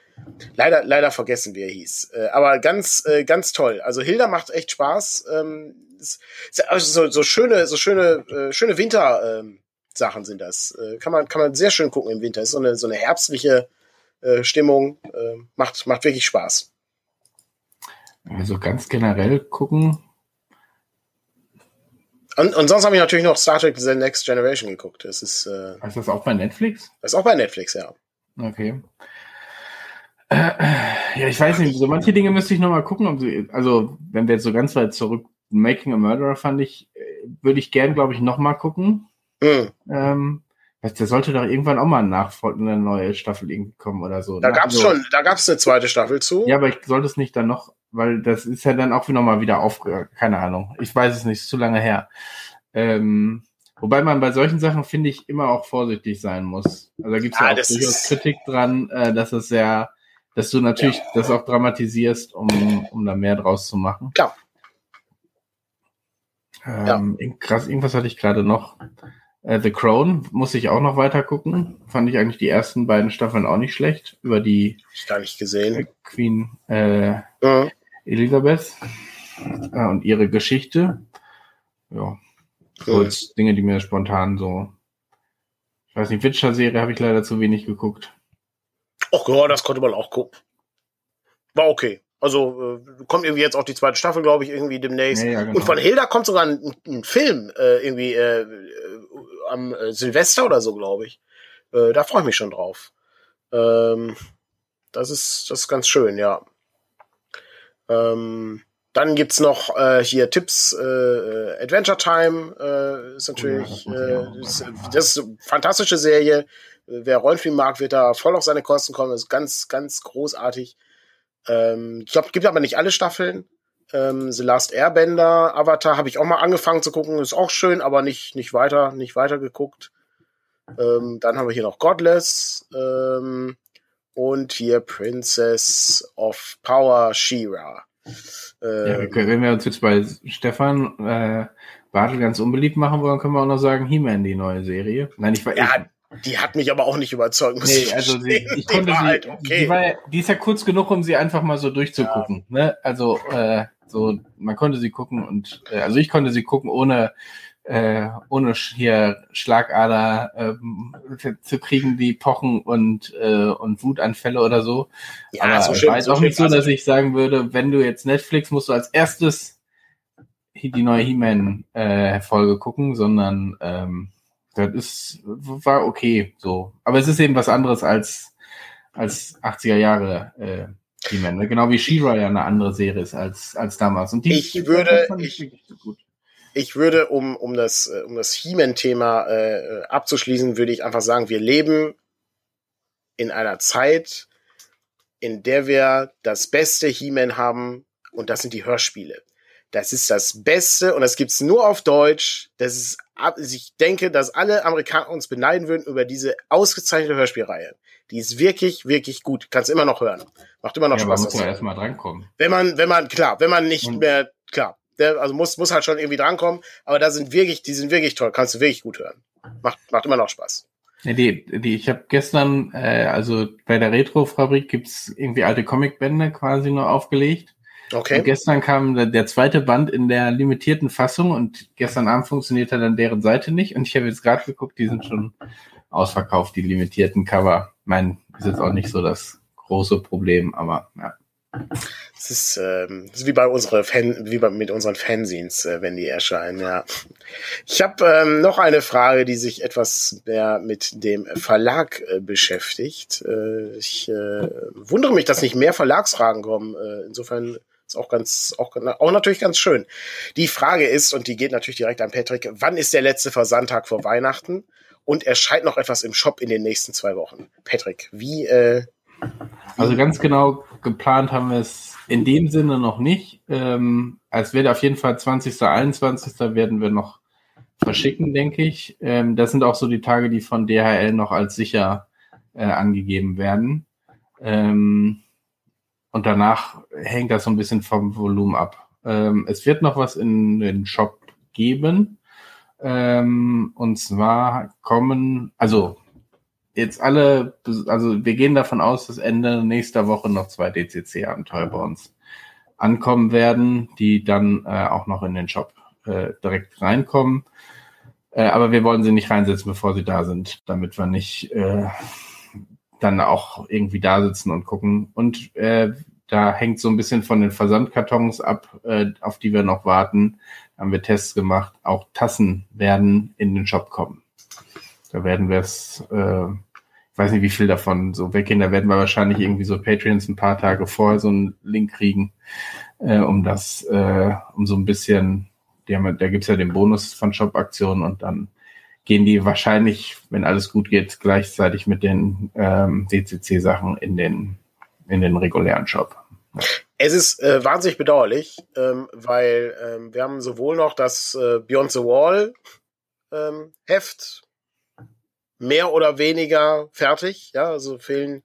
Leider, leider vergessen, wie er hieß. Äh, aber ganz, äh, ganz toll. Also Hilda macht echt Spaß. Ähm, ist, ist also so, so schöne, so schöne, äh, schöne Winter. Ähm, Sachen sind das. Äh, kann man, kann man sehr schön gucken im Winter. Ist so eine, so eine herbstliche äh, Stimmung. Äh, macht, macht wirklich Spaß. Also ganz generell gucken. Und, und sonst habe ich natürlich noch Star Trek The Next Generation geguckt. Das ist, äh, Ist das auch bei Netflix? das ist auch bei Netflix, ja. Okay. Ja, ich weiß nicht, so manche Dinge müsste ich nochmal gucken, sie, also wenn wir jetzt so ganz weit zurück, Making a Murderer fand ich, äh, würde ich gern, glaube ich, nochmal gucken. Hm. Ähm, was, da sollte doch irgendwann auch mal eine neue Staffel irgendwie kommen oder so. Da ne? gab's Also- schon, da gab's eine zweite Staffel zu. Ja, aber ich sollte es nicht dann noch, weil das ist ja dann auch nochmal wieder auf, keine Ahnung. Ich weiß es nicht, ist zu lange her. Ähm, wobei man bei solchen Sachen, finde ich, immer auch vorsichtig sein muss. Also da gibt es ja, Ja, auch das durchaus Kritik dran, äh, dass es sehr, dass du natürlich das auch dramatisierst, um, um da mehr draus zu machen. Klar. Ähm, irgend- Krass, irgendwas hatte ich gerade noch. Äh, The Crown muss ich auch noch weiter gucken. Fand ich eigentlich die ersten beiden Staffeln auch nicht schlecht. Über die ich gar nicht gesehen. Queen äh, Mhm. Elisabeth äh, und ihre Geschichte. Ja, so jetzt Dinge, die mir spontan so. Ich weiß nicht, Witcher-Serie habe ich leider zu wenig geguckt. Ach ja, das konnte man auch gucken. War okay. Also äh, kommt irgendwie jetzt auch die zweite Staffel, glaube ich, irgendwie demnächst. Ja, ja, genau. Und von Hilda kommt sogar ein, ein Film, äh, irgendwie äh, äh, am äh, Silvester oder so, glaube ich. Äh, da freue ich mich schon drauf. Ähm, das ist das ist ganz schön, ja. Ähm, dann gibt's noch hier Tipps, Adventure Time ist natürlich, Oh äh, das, ist eine fantastische Serie. Wer Rollenspiel mag, wird da voll auf seine Kosten kommen. Das ist ganz, ganz großartig. Ähm, ich glaube, gibt aber nicht alle Staffeln. Ähm, The Last Airbender, Avatar habe ich auch mal angefangen zu gucken, ist auch schön, aber nicht, nicht weiter, nicht weiter geguckt. Ähm, dann haben wir hier noch Godless ähm, und hier Princess of Power She-Ra. Ja, Ähm, können- wenn wir uns jetzt bei Stefan äh, Bartel ganz unbeliebt machen wollen, können wir auch noch sagen, He-Man, die neue Serie. Nein, ich war ja, die hat mich aber auch nicht überzeugt. muss Nee, ich also sie, ich Die konnte war sie, halt okay. die, war, ja- die ist ja kurz genug, um sie einfach mal so durchzugucken. Ne? Also äh, so, man konnte sie gucken und äh, also ich konnte sie gucken, ohne äh, ohne hier Schlagader ähm, zu kriegen, die pochen und äh, und Wutanfälle oder so. ja, Aber so schön, war jetzt so auch nicht so, war's dass ich sagen würde, wenn du jetzt Netflix musst du als erstes die neue He-Man-Folge gucken, sondern ähm, das ist war okay so. Aber es ist eben was anderes als als 80er Jahre äh, He-Man. Ne? Genau wie She-Ra ja eine andere Serie ist als, als damals. Und die, ich würde, ich, ich würde, um, um das, äh, um das He-Man-Thema äh, abzuschließen, würde ich einfach sagen, wir leben in einer Zeit, in der wir das beste He-Man haben, und das sind die Hörspiele. Das ist das Beste und das gibt's nur auf Deutsch. Das ist, ich denke, dass alle Amerikaner uns beneiden würden über diese ausgezeichnete Hörspielreihe. Die ist wirklich, wirklich gut. Kannst immer noch hören. Macht immer noch ja, Spaß. Man muss ja erstmal drankommen. Wenn man, wenn man, klar, wenn man nicht und mehr, klar, der, also muss, muss halt schon irgendwie drankommen. Aber da sind wirklich, die sind wirklich toll. Kannst du wirklich gut hören. Macht, macht immer noch Spaß. Ja, die, die, ich habe gestern, äh, also bei der Retro-Fabrik gibt's irgendwie alte Comicbände quasi nur aufgelegt. Okay. Und gestern kam der, zweite Band in der limitierten Fassung und gestern Abend funktionierte dann deren Seite nicht. Und ich habe jetzt gerade geguckt, die sind schon ausverkauft, die limitierten Cover. Ich meine, ist jetzt auch nicht so das große Problem, aber ja. Es ist, ähm, ist wie bei unseren Fan, wie bei, mit unseren Fanzines, äh, wenn die erscheinen, ja. Ich habe ähm, noch eine Frage, die sich etwas mehr mit dem Verlag äh, beschäftigt. Äh, ich äh, wundere mich, dass nicht mehr Verlagsfragen kommen. Äh, insofern ist auch ganz, auch, auch natürlich ganz schön. Die Frage ist, und die geht natürlich direkt an Patrick, wann ist der letzte Versandtag vor Weihnachten? Und erscheint noch etwas im Shop in den nächsten zwei Wochen. Patrick, wie, äh, also ganz genau geplant haben wir es in dem Sinne noch nicht. Ähm, es wird auf jeden Fall 20. 21. werden wir noch verschicken, denke ich. Ähm, das sind auch so die Tage, die von DHL noch als sicher äh, angegeben werden. Ähm, und danach hängt das so ein bisschen vom Volumen ab. Ähm, es wird noch was in den Shop geben. Ähm, und zwar kommen, also jetzt alle, also wir gehen davon aus, dass Ende nächster Woche noch zwei DCC-Abenteuer bei uns ankommen werden, die dann äh, auch noch in den Shop äh, direkt reinkommen. Äh, aber wir wollen sie nicht reinsetzen, bevor sie da sind, damit wir nicht äh, dann auch irgendwie da sitzen und gucken. Und äh, da hängt so ein bisschen von den Versandkartons ab, äh, auf die wir noch warten. Da haben wir Tests gemacht. Auch Tassen werden in den Shop kommen. Da werden wir es, äh, ich weiß nicht, wie viel davon so weggehen. Da werden wir wahrscheinlich irgendwie so Patreons ein paar Tage vorher so einen Link kriegen, äh, um das, äh, um so ein bisschen, die haben, da gibt's ja den Bonus von Shop-Aktionen und dann gehen die wahrscheinlich, wenn alles gut geht, gleichzeitig mit den ähm, DCC-Sachen in den, in den regulären Shop. Es ist äh, wahnsinnig bedauerlich, ähm, weil ähm, wir haben sowohl noch das äh, Beyond the Wall ähm, Heft mehr oder weniger fertig, ja, also fehlen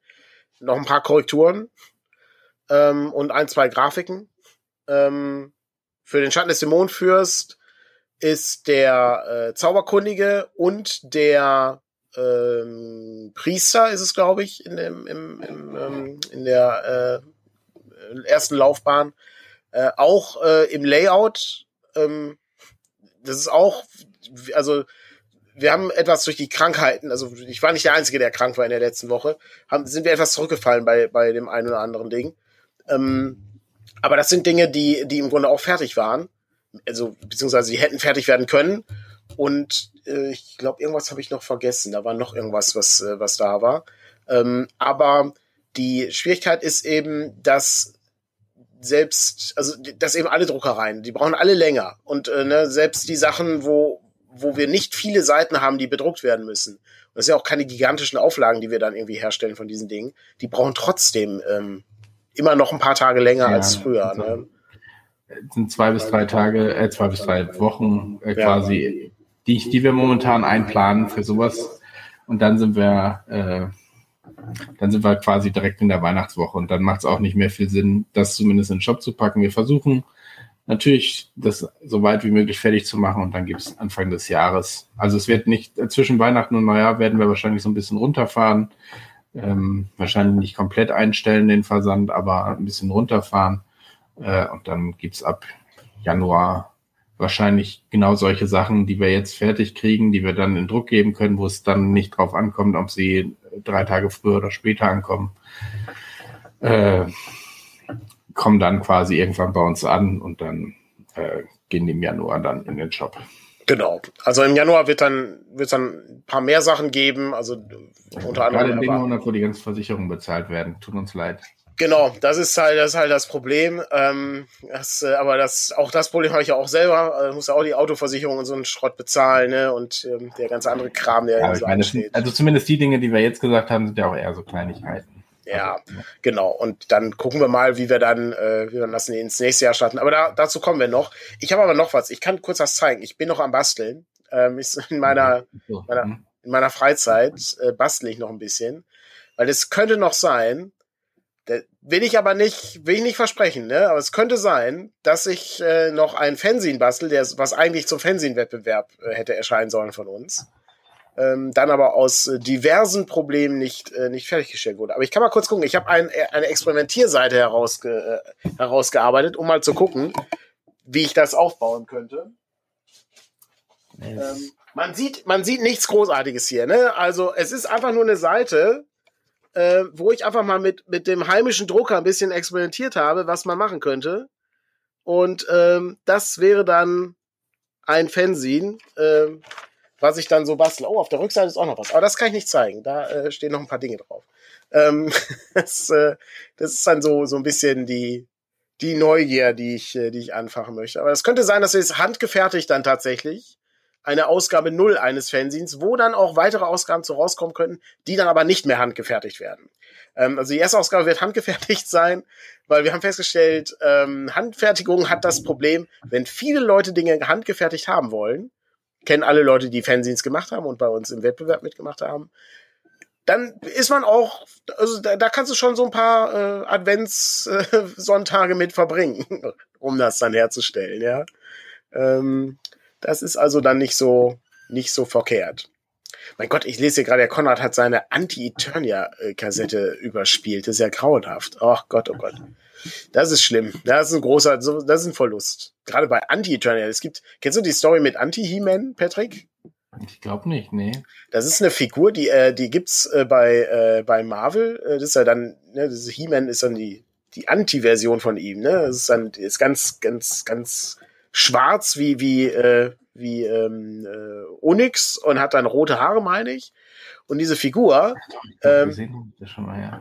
noch ein paar Korrekturen ähm, und ein, zwei Grafiken. Ähm, für den Schatten des Dämonenfürst ist der äh, Zauberkundige und der ähm, Priester ist es, glaube ich, in, dem, im, im, ähm, in der äh, ersten Laufbahn. Äh, auch äh, im Layout, ähm, das ist auch, also wir haben etwas durch die Krankheiten, also ich war nicht der Einzige, der krank war in der letzten Woche, haben, sind wir etwas zurückgefallen bei, bei dem einen oder anderen Ding. Ähm, aber das sind Dinge, die, die im Grunde auch fertig waren. Also, beziehungsweise die hätten fertig werden können. Und äh, ich glaube, irgendwas habe ich noch vergessen. Da war noch irgendwas, was, äh, was da war. Ähm, aber die Schwierigkeit ist eben, dass selbst, also dass eben alle Druckereien, die brauchen alle länger. Und äh, ne, selbst die Sachen, wo, wo wir nicht viele Seiten haben, die bedruckt werden müssen. Und das sind ja auch keine gigantischen Auflagen, die wir dann irgendwie herstellen von diesen Dingen. Die brauchen trotzdem ähm, immer noch ein paar Tage länger ja, als früher. Also, ne? Sind zwei bis drei Tage, äh, zwei bis drei Wochen äh, quasi, die, die wir momentan einplanen für sowas. Und dann sind wir äh, dann sind wir quasi direkt in der Weihnachtswoche und dann macht es auch nicht mehr viel Sinn, das zumindest in den Shop zu packen. Wir versuchen natürlich, das so weit wie möglich fertig zu machen und dann gibt es Anfang des Jahres. Also es wird nicht, zwischen Weihnachten und Neujahr werden wir wahrscheinlich so ein bisschen runterfahren. Ähm, wahrscheinlich nicht komplett einstellen den Versand, aber ein bisschen runterfahren. Äh, und dann gibt's ab Januar wahrscheinlich genau solche Sachen, die wir jetzt fertig kriegen, die wir dann in Druck geben können, wo es dann nicht drauf ankommt, ob sie drei Tage früher oder später ankommen. Äh, kommen dann quasi irgendwann bei uns an und dann äh, gehen die im Januar dann in den Shop. Genau. Also im Januar wird dann wird dann ein paar mehr Sachen geben. Also unter anderem. Gerade in dem Monat, wo die ganzen Versicherungen bezahlt werden. Tut uns leid. Genau, das ist halt das ist halt das Problem. Ähm, das, äh, aber das auch das Problem habe ich ja auch selber. Äh, muss ja auch die Autoversicherung und so einen Schrott bezahlen, ne? Und ähm, der ganze andere Kram, der Ja, ja, ich so meine, ansteht. also zumindest die Dinge, die wir jetzt gesagt haben, sind ja auch eher so Kleinigkeiten. Ja, Also, genau. Und dann gucken wir mal, wie wir dann, äh, wie wir das ins nächste Jahr starten. Aber da, dazu kommen wir noch. Ich habe aber noch was. Ich kann kurz was zeigen. Ich bin noch am Basteln. Ähm, ist <laughs> in meiner meiner- hm. in meiner Freizeit äh, bastle ich noch ein bisschen, weil es könnte noch sein, will ich aber nicht, will ich nicht versprechen, ne? Aber es könnte sein, dass ich äh, noch ein Fanzine bastel, der was eigentlich zum Fanzine-Wettbewerb äh, hätte erscheinen sollen von uns. Ähm, dann aber aus äh, diversen Problemen nicht, äh, nicht fertiggestellt wurde. Aber ich kann mal kurz gucken. Ich habe ein, äh, eine Experimentierseite herausge, äh, herausgearbeitet, um mal zu gucken, wie ich das aufbauen könnte. Ähm, man sieht, man sieht nichts Großartiges hier, ne? Also es ist einfach nur eine Seite, äh, wo ich einfach mal mit mit dem heimischen Drucker ein bisschen experimentiert habe, was man machen könnte. Und ähm, das wäre dann ein Fanzine, ähm, was ich dann so bastel. Oh, auf der Rückseite ist auch noch was, aber das kann ich nicht zeigen. Da äh, stehen noch ein paar Dinge drauf. Ähm, <laughs> das, äh, das ist dann so so ein bisschen die die Neugier, die ich äh, die ich anfachen möchte. Aber es könnte sein, dass wir es handgefertigt dann tatsächlich eine Ausgabe null eines Fanzines, wo dann auch weitere Ausgaben zu rauskommen könnten, die dann aber nicht mehr handgefertigt werden. Ähm, also die erste Ausgabe wird <laughs> handgefertigt sein, weil wir haben festgestellt, ähm, Handfertigung hat das Problem, wenn viele Leute Dinge handgefertigt haben wollen, kennen alle Leute, die Fanzines gemacht haben und bei uns im Wettbewerb mitgemacht haben, dann ist man auch, also da, da kannst du schon so ein paar äh, Adventssonntage mit verbringen, <laughs> um das dann herzustellen, ja. Ähm, das ist also dann nicht so, nicht so verkehrt. Mein Gott, ich lese hier gerade, der Konrad hat seine Anti-Eternia-Kassette überspielt. Das ist ja grauenhaft. Ach Gott, oh Gott. Das ist schlimm. Das ist ein großer, das ist ein Verlust. Gerade bei Anti-Eternia. Es gibt, kennst du die Story mit Anti-He-Man, Patrick? Ich glaube nicht, nee. Das ist eine Figur, die, äh, die gibt's äh, bei, äh, bei Marvel. Äh, das ist ja dann, ne, das He-Man ist dann die, die Anti-Version von ihm, ne? Das ist dann, ist ganz, ganz, ganz schwarz wie, wie, äh, wie ähm, äh, Onyx und hat dann rote Haare, meine ich. Und diese Figur, Ähm,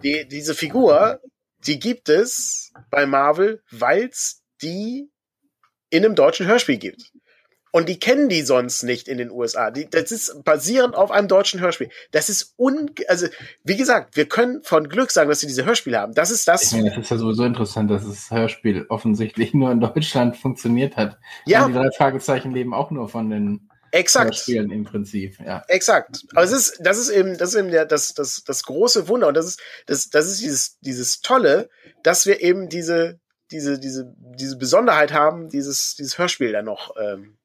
die, diese Figur, die gibt es bei Marvel, weil's die in einem deutschen Hörspiel gibt. Und die kennen die sonst nicht in den USA. Die, das ist basierend auf einem deutschen Hörspiel. Das ist un, also, wie gesagt, wir können von Glück sagen, dass sie diese Hörspiele haben. Das ist Ich das, meine, das ist ja sowieso interessant, dass das Hörspiel offensichtlich nur in Deutschland <laughs> funktioniert hat. ja, Die drei Fragezeichen leben auch nur von den exakt. Hörspielen im Prinzip, ja. Exakt. Aber es ist, das ist eben, das ist eben der, das, das, das große Wunder und das ist, das, das ist dieses, dieses Tolle, dass wir eben diese, diese, diese, diese Besonderheit haben, dieses, dieses Hörspiel dann noch ähm,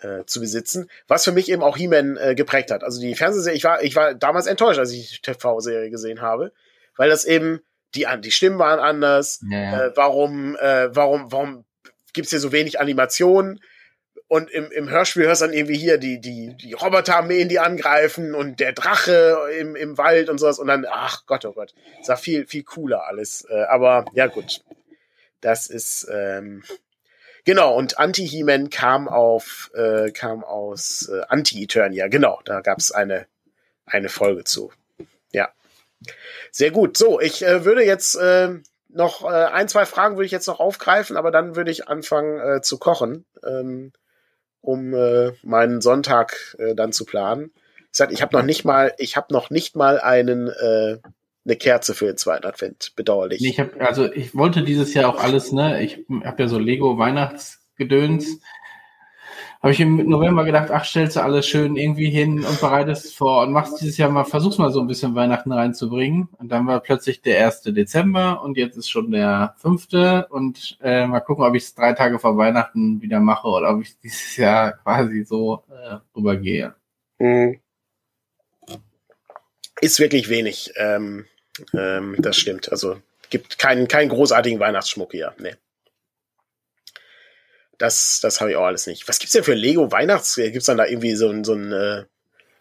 äh, zu besitzen, was für mich eben auch He-Man äh, geprägt hat. Also die Fernsehserie, ich war, ich war damals enttäuscht, als ich die TV-Serie gesehen habe, weil das eben die, die Stimmen waren anders. ja. Äh, warum, äh, warum, warum gibt's hier so wenig Animationen? Und im, im Hörspiel hörst du dann irgendwie hier die, die, die Roboterarmeen, die angreifen und der Drache im, im Wald und sowas. Und dann, ach Gott, oh Gott, ist ja viel, viel cooler alles. Äh, aber ja, gut. Das ist, ähm, genau, und Anti-He-Man kam auf, äh, kam aus äh, Anti-Eternia, genau, da gab's eine, eine Folge zu. Ja. Sehr gut. So, ich äh, würde jetzt äh, noch äh, ein, zwei Fragen würde ich jetzt noch aufgreifen, aber dann würde ich anfangen äh, zu kochen, ähm, um äh, meinen Sonntag äh, dann zu planen. Ich sag, ich habe noch nicht mal, ich habe noch nicht mal einen äh, eine Kerze für den zweiten Advent. Bedauerlich. Nee, ich hab, also ich wollte dieses Jahr auch alles, ne? Ich habe ja so Lego Weihnachtsgedöns. Habe ich im November gedacht, ach, stellst du alles schön irgendwie hin und bereitest es vor und machst dieses Jahr mal, versuchst mal so ein bisschen Weihnachten reinzubringen. Und dann war plötzlich der 1. Dezember und jetzt ist schon der 5. Und äh, mal gucken, ob ich es drei Tage vor Weihnachten wieder mache oder ob ich dieses Jahr quasi so äh, rübergehe. Mhm. Ist wirklich wenig. Ähm, ähm, das stimmt. Also gibt keinen, keinen großartigen Weihnachtsschmuck hier. Nee. Das, das habe ich auch alles nicht. Was gibt's denn für Lego Weihnachts? Gibt's dann da irgendwie so ein, so ein äh,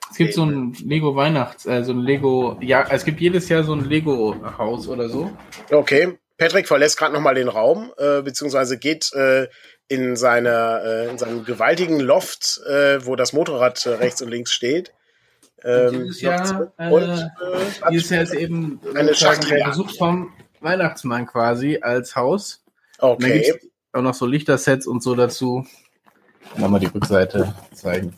Es gibt so ein Lego Weihnachts, äh, so ein Lego, ja, es gibt jedes Jahr so ein Lego Haus oder so. Okay. Patrick verlässt gerade nochmal den Raum, äh, beziehungsweise geht äh, in, seine, äh, in seinem gewaltigen Loft, äh, wo das Motorrad äh, rechts und links steht. Ähm, dieses Jahr, äh, und, äh, dieses Jahr ist eben eine der Besuch vom Weihnachtsmann quasi als Haus. Okay. auch noch so Lichtersets und so dazu. Nochmal die Rückseite zeigen.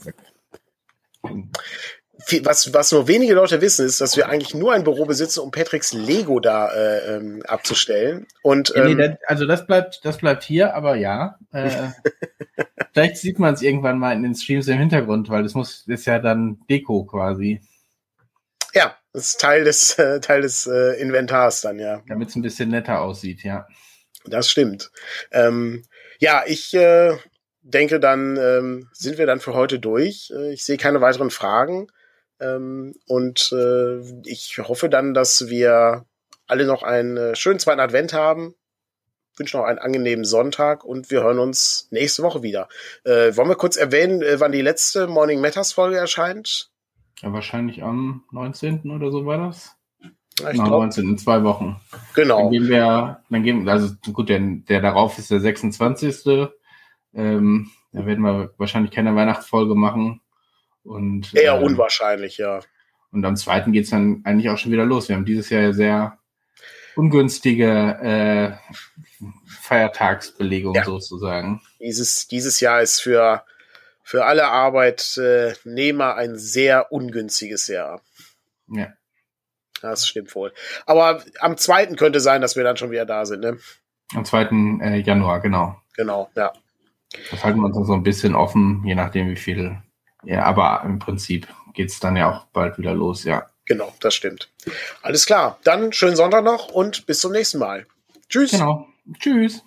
Was, was nur wenige Leute wissen, ist, dass wir eigentlich nur ein Büro besitzen, um Patricks Lego da äh, ähm, abzustellen. Und, ähm, nee, das, also das bleibt, das bleibt hier, aber ja. Äh, <laughs> vielleicht sieht man es irgendwann mal in den Streams im Hintergrund, weil das muss, das ist ja dann Deko quasi. Ja, das ist Teil des, äh, Teil des äh, Inventars dann, ja. Damit es ein bisschen netter aussieht, ja. Das stimmt. Ähm, ja, ich äh, denke, dann ähm, sind wir dann für heute durch. Äh, ich sehe keine weiteren Fragen. Ähm, und äh, ich hoffe dann, dass wir alle noch einen äh, schönen zweiten Advent haben. Wünsche noch einen angenehmen Sonntag und wir hören uns nächste Woche wieder. Äh, wollen wir kurz erwähnen, äh, wann die letzte Morning Matters Folge erscheint? Ja, wahrscheinlich am 19. oder so war das. Ja, ich genau, 19, in zwei Wochen. Genau. Dann gehen wir, dann gehen, also gut, der, der darauf ist der 26. Ähm, da werden wir wahrscheinlich keine Weihnachtsfolge machen. Und, Eher ähm, unwahrscheinlich, ja. Und am zweiten geht's dann eigentlich auch schon wieder los. Wir haben dieses Jahr sehr ungünstige äh, Feiertagsbelegung ja. sozusagen. Dieses, dieses Jahr ist für, für alle Arbeitnehmer ein sehr ungünstiges Jahr. Ja. Das stimmt wohl. Aber am zweiten könnte sein, dass wir dann schon wieder da sind, ne? Am zweiten äh, Januar, genau. Genau, ja. Das halten wir uns dann so ein bisschen offen, je nachdem wie viel. Ja, aber im Prinzip geht's dann ja auch bald wieder los, ja. Genau, das stimmt. Alles klar. Dann schönen Sonntag noch und bis zum nächsten Mal. Tschüss. Genau. Tschüss.